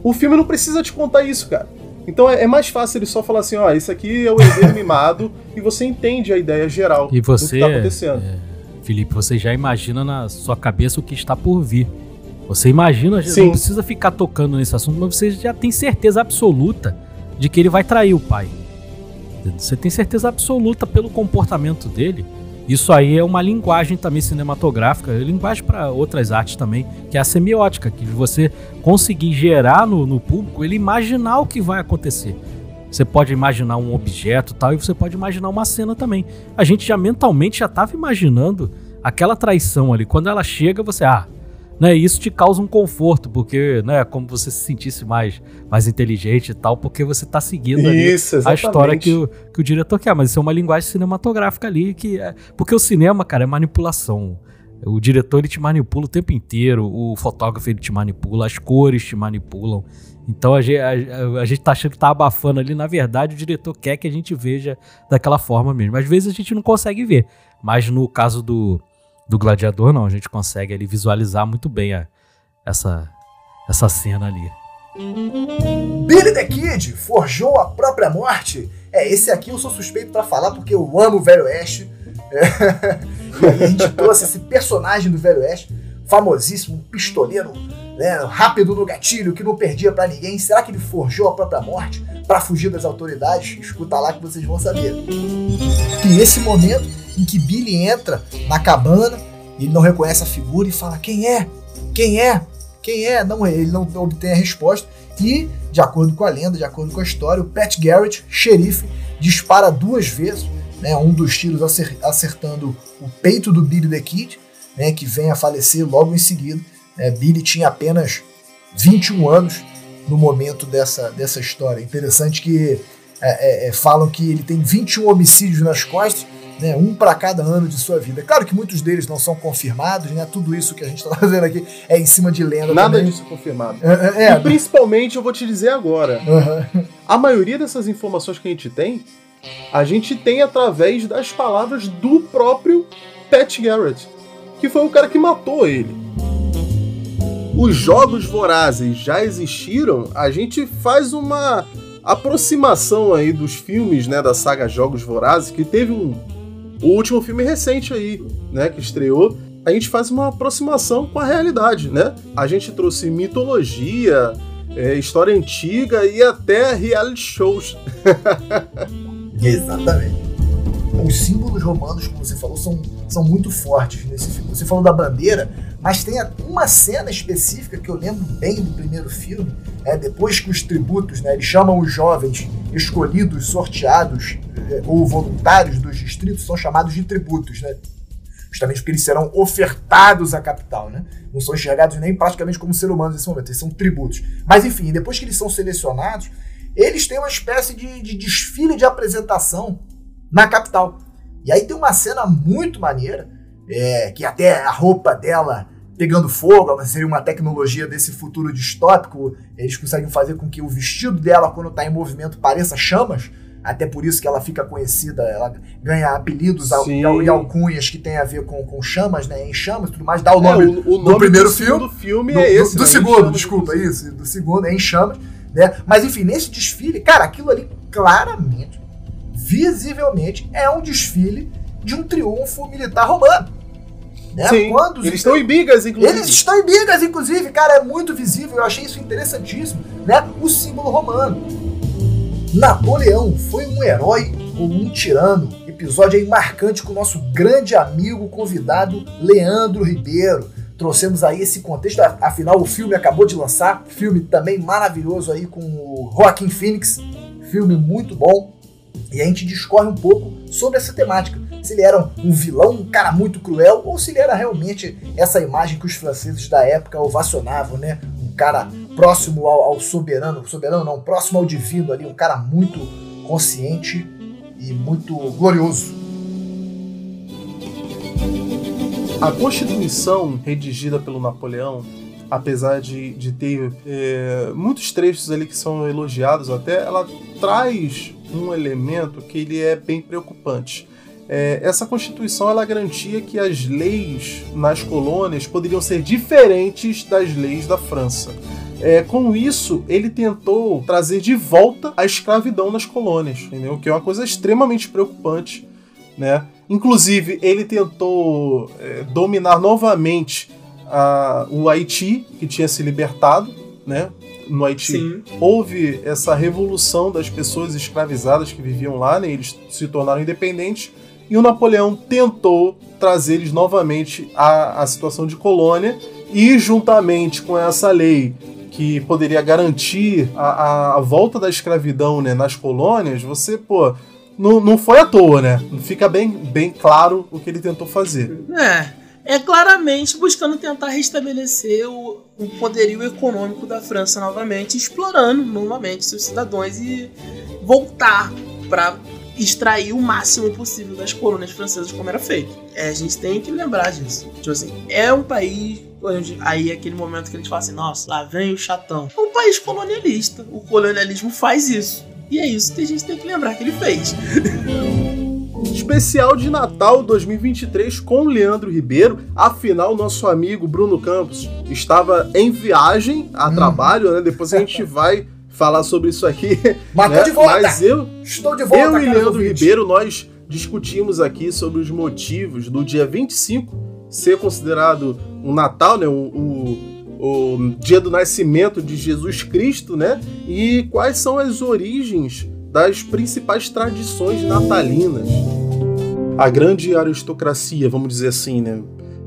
o filme não precisa te contar isso, cara. Então é, é mais fácil ele só falar assim, ó, isso aqui é o herdeiro mimado e você entende a ideia geral e você, do que tá acontecendo. É Felipe, você já imagina na sua cabeça o que está por vir. Você imagina, Sim. não precisa ficar tocando nesse assunto, mas você já tem certeza absoluta de que ele vai trair o pai. Você tem certeza absoluta pelo comportamento dele. Isso aí é uma linguagem também cinematográfica, é linguagem para outras artes também, que é a semiótica, que você conseguir gerar no, no público ele imaginar o que vai acontecer. Você pode imaginar um objeto tal, e você pode imaginar uma cena também. A gente já mentalmente já estava imaginando aquela traição ali. Quando ela chega, você, ah, né, isso te causa um conforto, porque, né, como você se sentisse mais, mais inteligente e tal, porque você está seguindo isso, a história que o, que o diretor quer. Mas isso é uma linguagem cinematográfica ali, que é, porque o cinema, cara, é manipulação. O diretor ele te manipula o tempo inteiro, o fotógrafo ele te manipula, as cores te manipulam. Então a gente, a, a gente tá achando que tá abafando ali, na verdade o diretor quer que a gente veja daquela forma mesmo. Às vezes a gente não consegue ver, mas no caso do, do Gladiador não, a gente consegue ali visualizar muito bem a, essa, essa cena ali. Billy the Kid forjou a própria morte. É, esse aqui eu sou suspeito para falar porque eu amo o Velho Oeste. É, e a gente trouxe esse personagem do Velho Oeste famosíssimo pistoleiro, né, rápido no gatilho, que não perdia para ninguém. Será que ele forjou a própria morte para fugir das autoridades? Escuta lá que vocês vão saber. E esse momento em que Billy entra na cabana, ele não reconhece a figura e fala: Quem é? Quem é? Quem é? Não, ele não obtém a resposta. E, de acordo com a lenda, de acordo com a história, o Pat Garrett, xerife, dispara duas vezes, né, um dos tiros acertando o peito do Billy the Kid, né, que vem a falecer logo em seguida. É, Billy tinha apenas 21 anos no momento dessa, dessa história. Interessante que é, é, é falam que ele tem 21 homicídios nas costas, né, um para cada ano de sua vida. Claro que muitos deles não são confirmados, né, tudo isso que a gente está fazendo aqui é em cima de lenda. Nada também. disso é confirmado. É, é, e principalmente, eu vou te dizer agora, uhum. a maioria dessas informações que a gente tem, a gente tem através das palavras do próprio Pat Garrett, que foi o cara que matou ele. Os jogos vorazes já existiram, a gente faz uma aproximação aí dos filmes, né, da saga Jogos Vorazes, que teve um o último filme recente aí, né, que estreou, a gente faz uma aproximação com a realidade, né? A gente trouxe mitologia, é, história antiga e até reality shows. Exatamente. Os símbolos romanos, como você falou, são, são muito fortes nesse filme. Você falou da bandeira, mas tem uma cena específica que eu lembro bem do primeiro filme, é depois que os tributos, né, eles chamam os jovens escolhidos, sorteados é, ou voluntários dos distritos, são chamados de tributos, né? Justamente porque eles serão ofertados à capital, né? Não são enxergados nem praticamente como ser humanos nesse momento, eles são tributos. Mas enfim, depois que eles são selecionados, eles têm uma espécie de, de desfile de apresentação na capital. E aí tem uma cena muito maneira, é, que até a roupa dela pegando fogo, seria uma tecnologia desse futuro distópico. Eles conseguem fazer com que o vestido dela, quando está em movimento, pareça chamas. Até por isso que ela fica conhecida, ela ganha apelidos e, e alcunhas que tem a ver com, com chamas, né? Em chamas tudo mais. Dá o nome, é, o, o nome do primeiro do filme. filme do, é esse. Do, do né? segundo, desculpa, isso. Do segundo, é em chamas. Né? Mas enfim, nesse desfile, cara, aquilo ali claramente, visivelmente, é um desfile de um triunfo militar romano. Né? Sim, Quando eles estão em bigas, inclusive. Eles estão em bigas, inclusive, cara, é muito visível. Eu achei isso interessantíssimo, né? O símbolo romano. Napoleão foi um herói ou um tirano? Episódio aí marcante com o nosso grande amigo convidado Leandro Ribeiro. Trouxemos aí esse contexto, afinal o filme acabou de lançar, filme também maravilhoso aí com o Joaquin Phoenix, filme muito bom. E a gente discorre um pouco sobre essa temática. Se ele era um vilão, um cara muito cruel, ou se ele era realmente essa imagem que os franceses da época ovacionavam, né? Um cara próximo ao, ao soberano, soberano não, próximo ao divino ali, um cara muito consciente e muito glorioso. A Constituição redigida pelo Napoleão apesar de, de ter é, muitos trechos ali que são elogiados até, ela traz um elemento que ele é bem preocupante. É, essa Constituição ela garantia que as leis nas colônias poderiam ser diferentes das leis da França. É, com isso, ele tentou trazer de volta a escravidão nas colônias, entendeu? Que é uma coisa extremamente preocupante, né? Inclusive, ele tentou é, dominar novamente a, o Haiti, que tinha se libertado, né? no Haiti. Sim. Houve essa revolução das pessoas escravizadas que viviam lá, né? eles se tornaram independentes, e o Napoleão tentou trazer eles novamente à, à situação de colônia, e juntamente com essa lei que poderia garantir a, a, volta da escravidão né, nas colônias, você, pô, não, não foi à toa, né? Fica bem, bem claro o que ele tentou fazer. É é claramente buscando tentar restabelecer o, o poderio econômico da França novamente, explorando novamente seus cidadãos e voltar para extrair o máximo possível das colônias francesas como era feito. É, a gente tem que lembrar disso. Tipo assim, é um país onde aí é aquele momento que eles falam assim, nossa, lá vem o chatão. É um país colonialista. O colonialismo faz isso. E é isso que a gente tem que lembrar que ele fez. Especial de Natal 2023 com Leandro Ribeiro. Afinal, nosso amigo Bruno Campos estava em viagem a hum. trabalho, né? Depois a gente vai falar sobre isso aqui. Mas né? de volta! Mas eu, Estou de volta, eu e Leandro Ribeiro, nós discutimos aqui sobre os motivos do dia 25 ser considerado um Natal, né? O, o, o dia do nascimento de Jesus Cristo, né? E quais são as origens das principais tradições natalinas. A grande aristocracia, vamos dizer assim, né?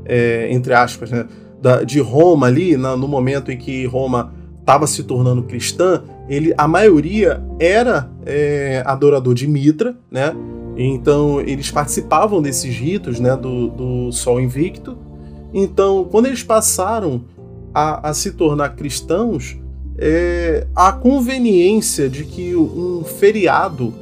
É, entre aspas, né? Da, de Roma ali, na, no momento em que Roma estava se tornando cristã, ele, a maioria era é, adorador de Mitra, né? Então eles participavam desses ritos, né? Do, do Sol Invicto. Então, quando eles passaram a, a se tornar cristãos, é, a conveniência de que um feriado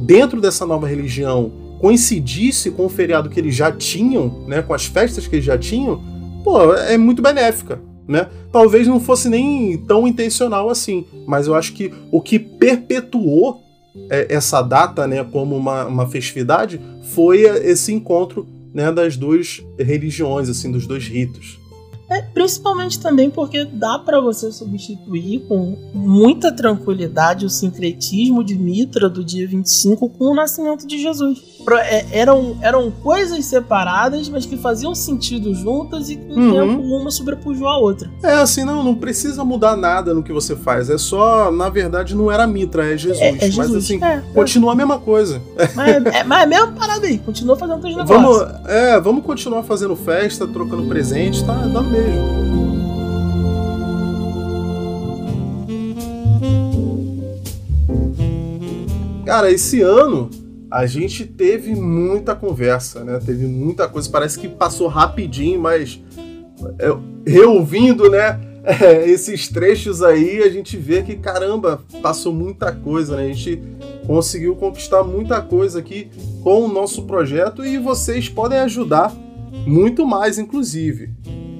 dentro dessa nova religião coincidisse com o feriado que eles já tinham, né, com as festas que eles já tinham, pô, é muito benéfica, né? Talvez não fosse nem tão intencional assim, mas eu acho que o que perpetuou é, essa data, né, como uma, uma festividade, foi esse encontro, né, das duas religiões, assim, dos dois ritos. É, principalmente também porque dá para você substituir com muita tranquilidade o sincretismo de Mitra do dia 25 com o nascimento de Jesus. É, eram, eram coisas separadas, mas que faziam sentido juntas e com o uhum. tempo uma sobrepujou a outra. É assim, não, não precisa mudar nada no que você faz. É só, na verdade, não era Mitra, é Jesus. É, é Jesus. Mas assim, é, continua a mesma coisa. Mas é, mas é a mesma parada aí, continua fazendo os negócios. Vamos, é, vamos continuar fazendo festa, trocando presente, tá dando mesmo. Cara, esse ano a gente teve muita conversa, né? Teve muita coisa. Parece que passou rapidinho, mas é, reouvindo, né? É, esses trechos aí, a gente vê que caramba, passou muita coisa, né? A gente conseguiu conquistar muita coisa aqui com o nosso projeto e vocês podem ajudar muito mais, inclusive.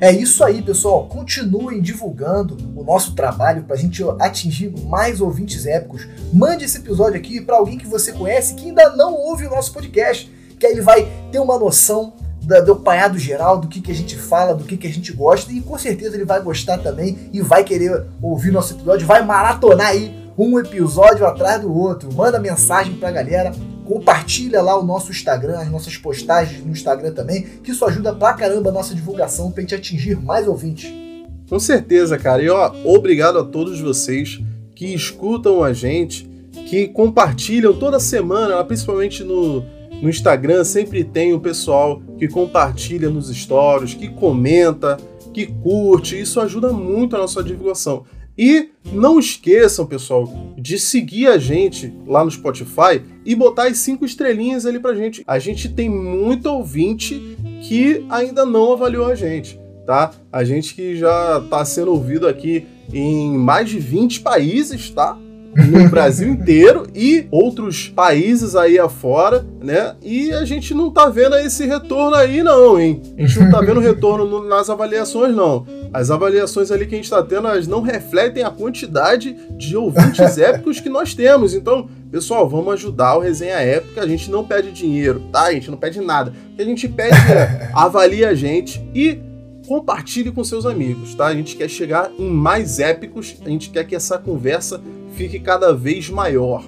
É isso aí, pessoal. Continuem divulgando o nosso trabalho para a gente atingir mais ouvintes épicos. Mande esse episódio aqui para alguém que você conhece que ainda não ouve o nosso podcast, que aí ele vai ter uma noção da, do apanhado geral, do que, que a gente fala, do que, que a gente gosta, e com certeza ele vai gostar também e vai querer ouvir nosso episódio, vai maratonar aí um episódio atrás do outro. Manda mensagem pra galera, Compartilha lá o nosso Instagram, as nossas postagens no Instagram também, que isso ajuda pra caramba a nossa divulgação pra gente atingir mais ouvintes. Com certeza, cara. E ó, obrigado a todos vocês que escutam a gente, que compartilham toda semana, principalmente no, no Instagram, sempre tem o pessoal que compartilha nos stories, que comenta, que curte. Isso ajuda muito a nossa divulgação. E não esqueçam, pessoal, de seguir a gente lá no Spotify e botar as cinco estrelinhas ali pra gente. A gente tem muito ouvinte que ainda não avaliou a gente, tá? A gente que já tá sendo ouvido aqui em mais de 20 países, tá? no Brasil inteiro e outros países aí afora, né? E a gente não tá vendo esse retorno aí, não, hein? A gente não tá vendo retorno no, nas avaliações, não. As avaliações ali que a gente tá tendo, elas não refletem a quantidade de ouvintes épicos que nós temos. Então, pessoal, vamos ajudar o Resenha Épica. A gente não pede dinheiro, tá? A gente não pede nada. O que a gente pede é avalie a gente e compartilhe com seus amigos, tá? A gente quer chegar em mais épicos, a gente quer que essa conversa fique cada vez maior.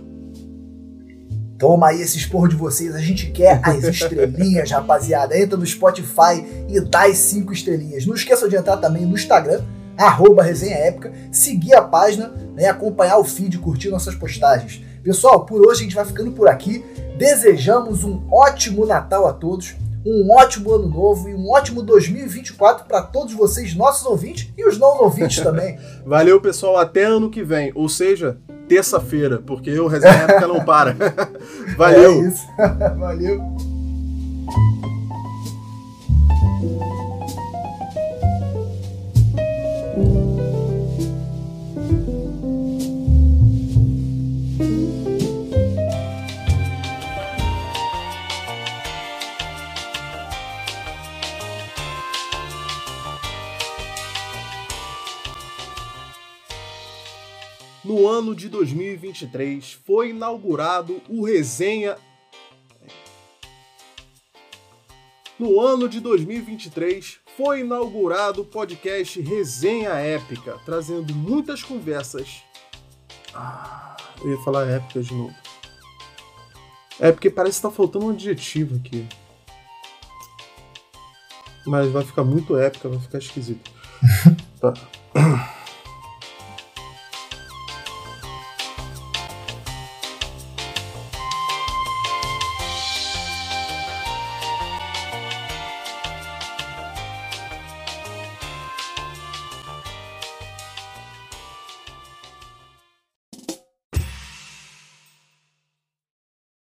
Toma aí esse esporro de vocês, a gente quer as estrelinhas, rapaziada. Entra no Spotify e dá as cinco estrelinhas. Não esqueça de entrar também no Instagram, arroba Resenha Épica, seguir a página, né, acompanhar o feed, curtir nossas postagens. Pessoal, por hoje a gente vai ficando por aqui. Desejamos um ótimo Natal a todos um ótimo ano novo e um ótimo 2024 para todos vocês, nossos ouvintes e os não ouvintes também. Valeu, pessoal, até ano que vem, ou seja, terça-feira, porque o Resenha Época não para. Valeu. É isso. Valeu. No ano de 2023 foi inaugurado o Resenha. No ano de 2023 foi inaugurado o podcast Resenha Épica, trazendo muitas conversas. Ah, eu ia falar épica de novo. É porque parece que tá faltando um adjetivo aqui. mas vai ficar muito épica, vai ficar esquisito. tá.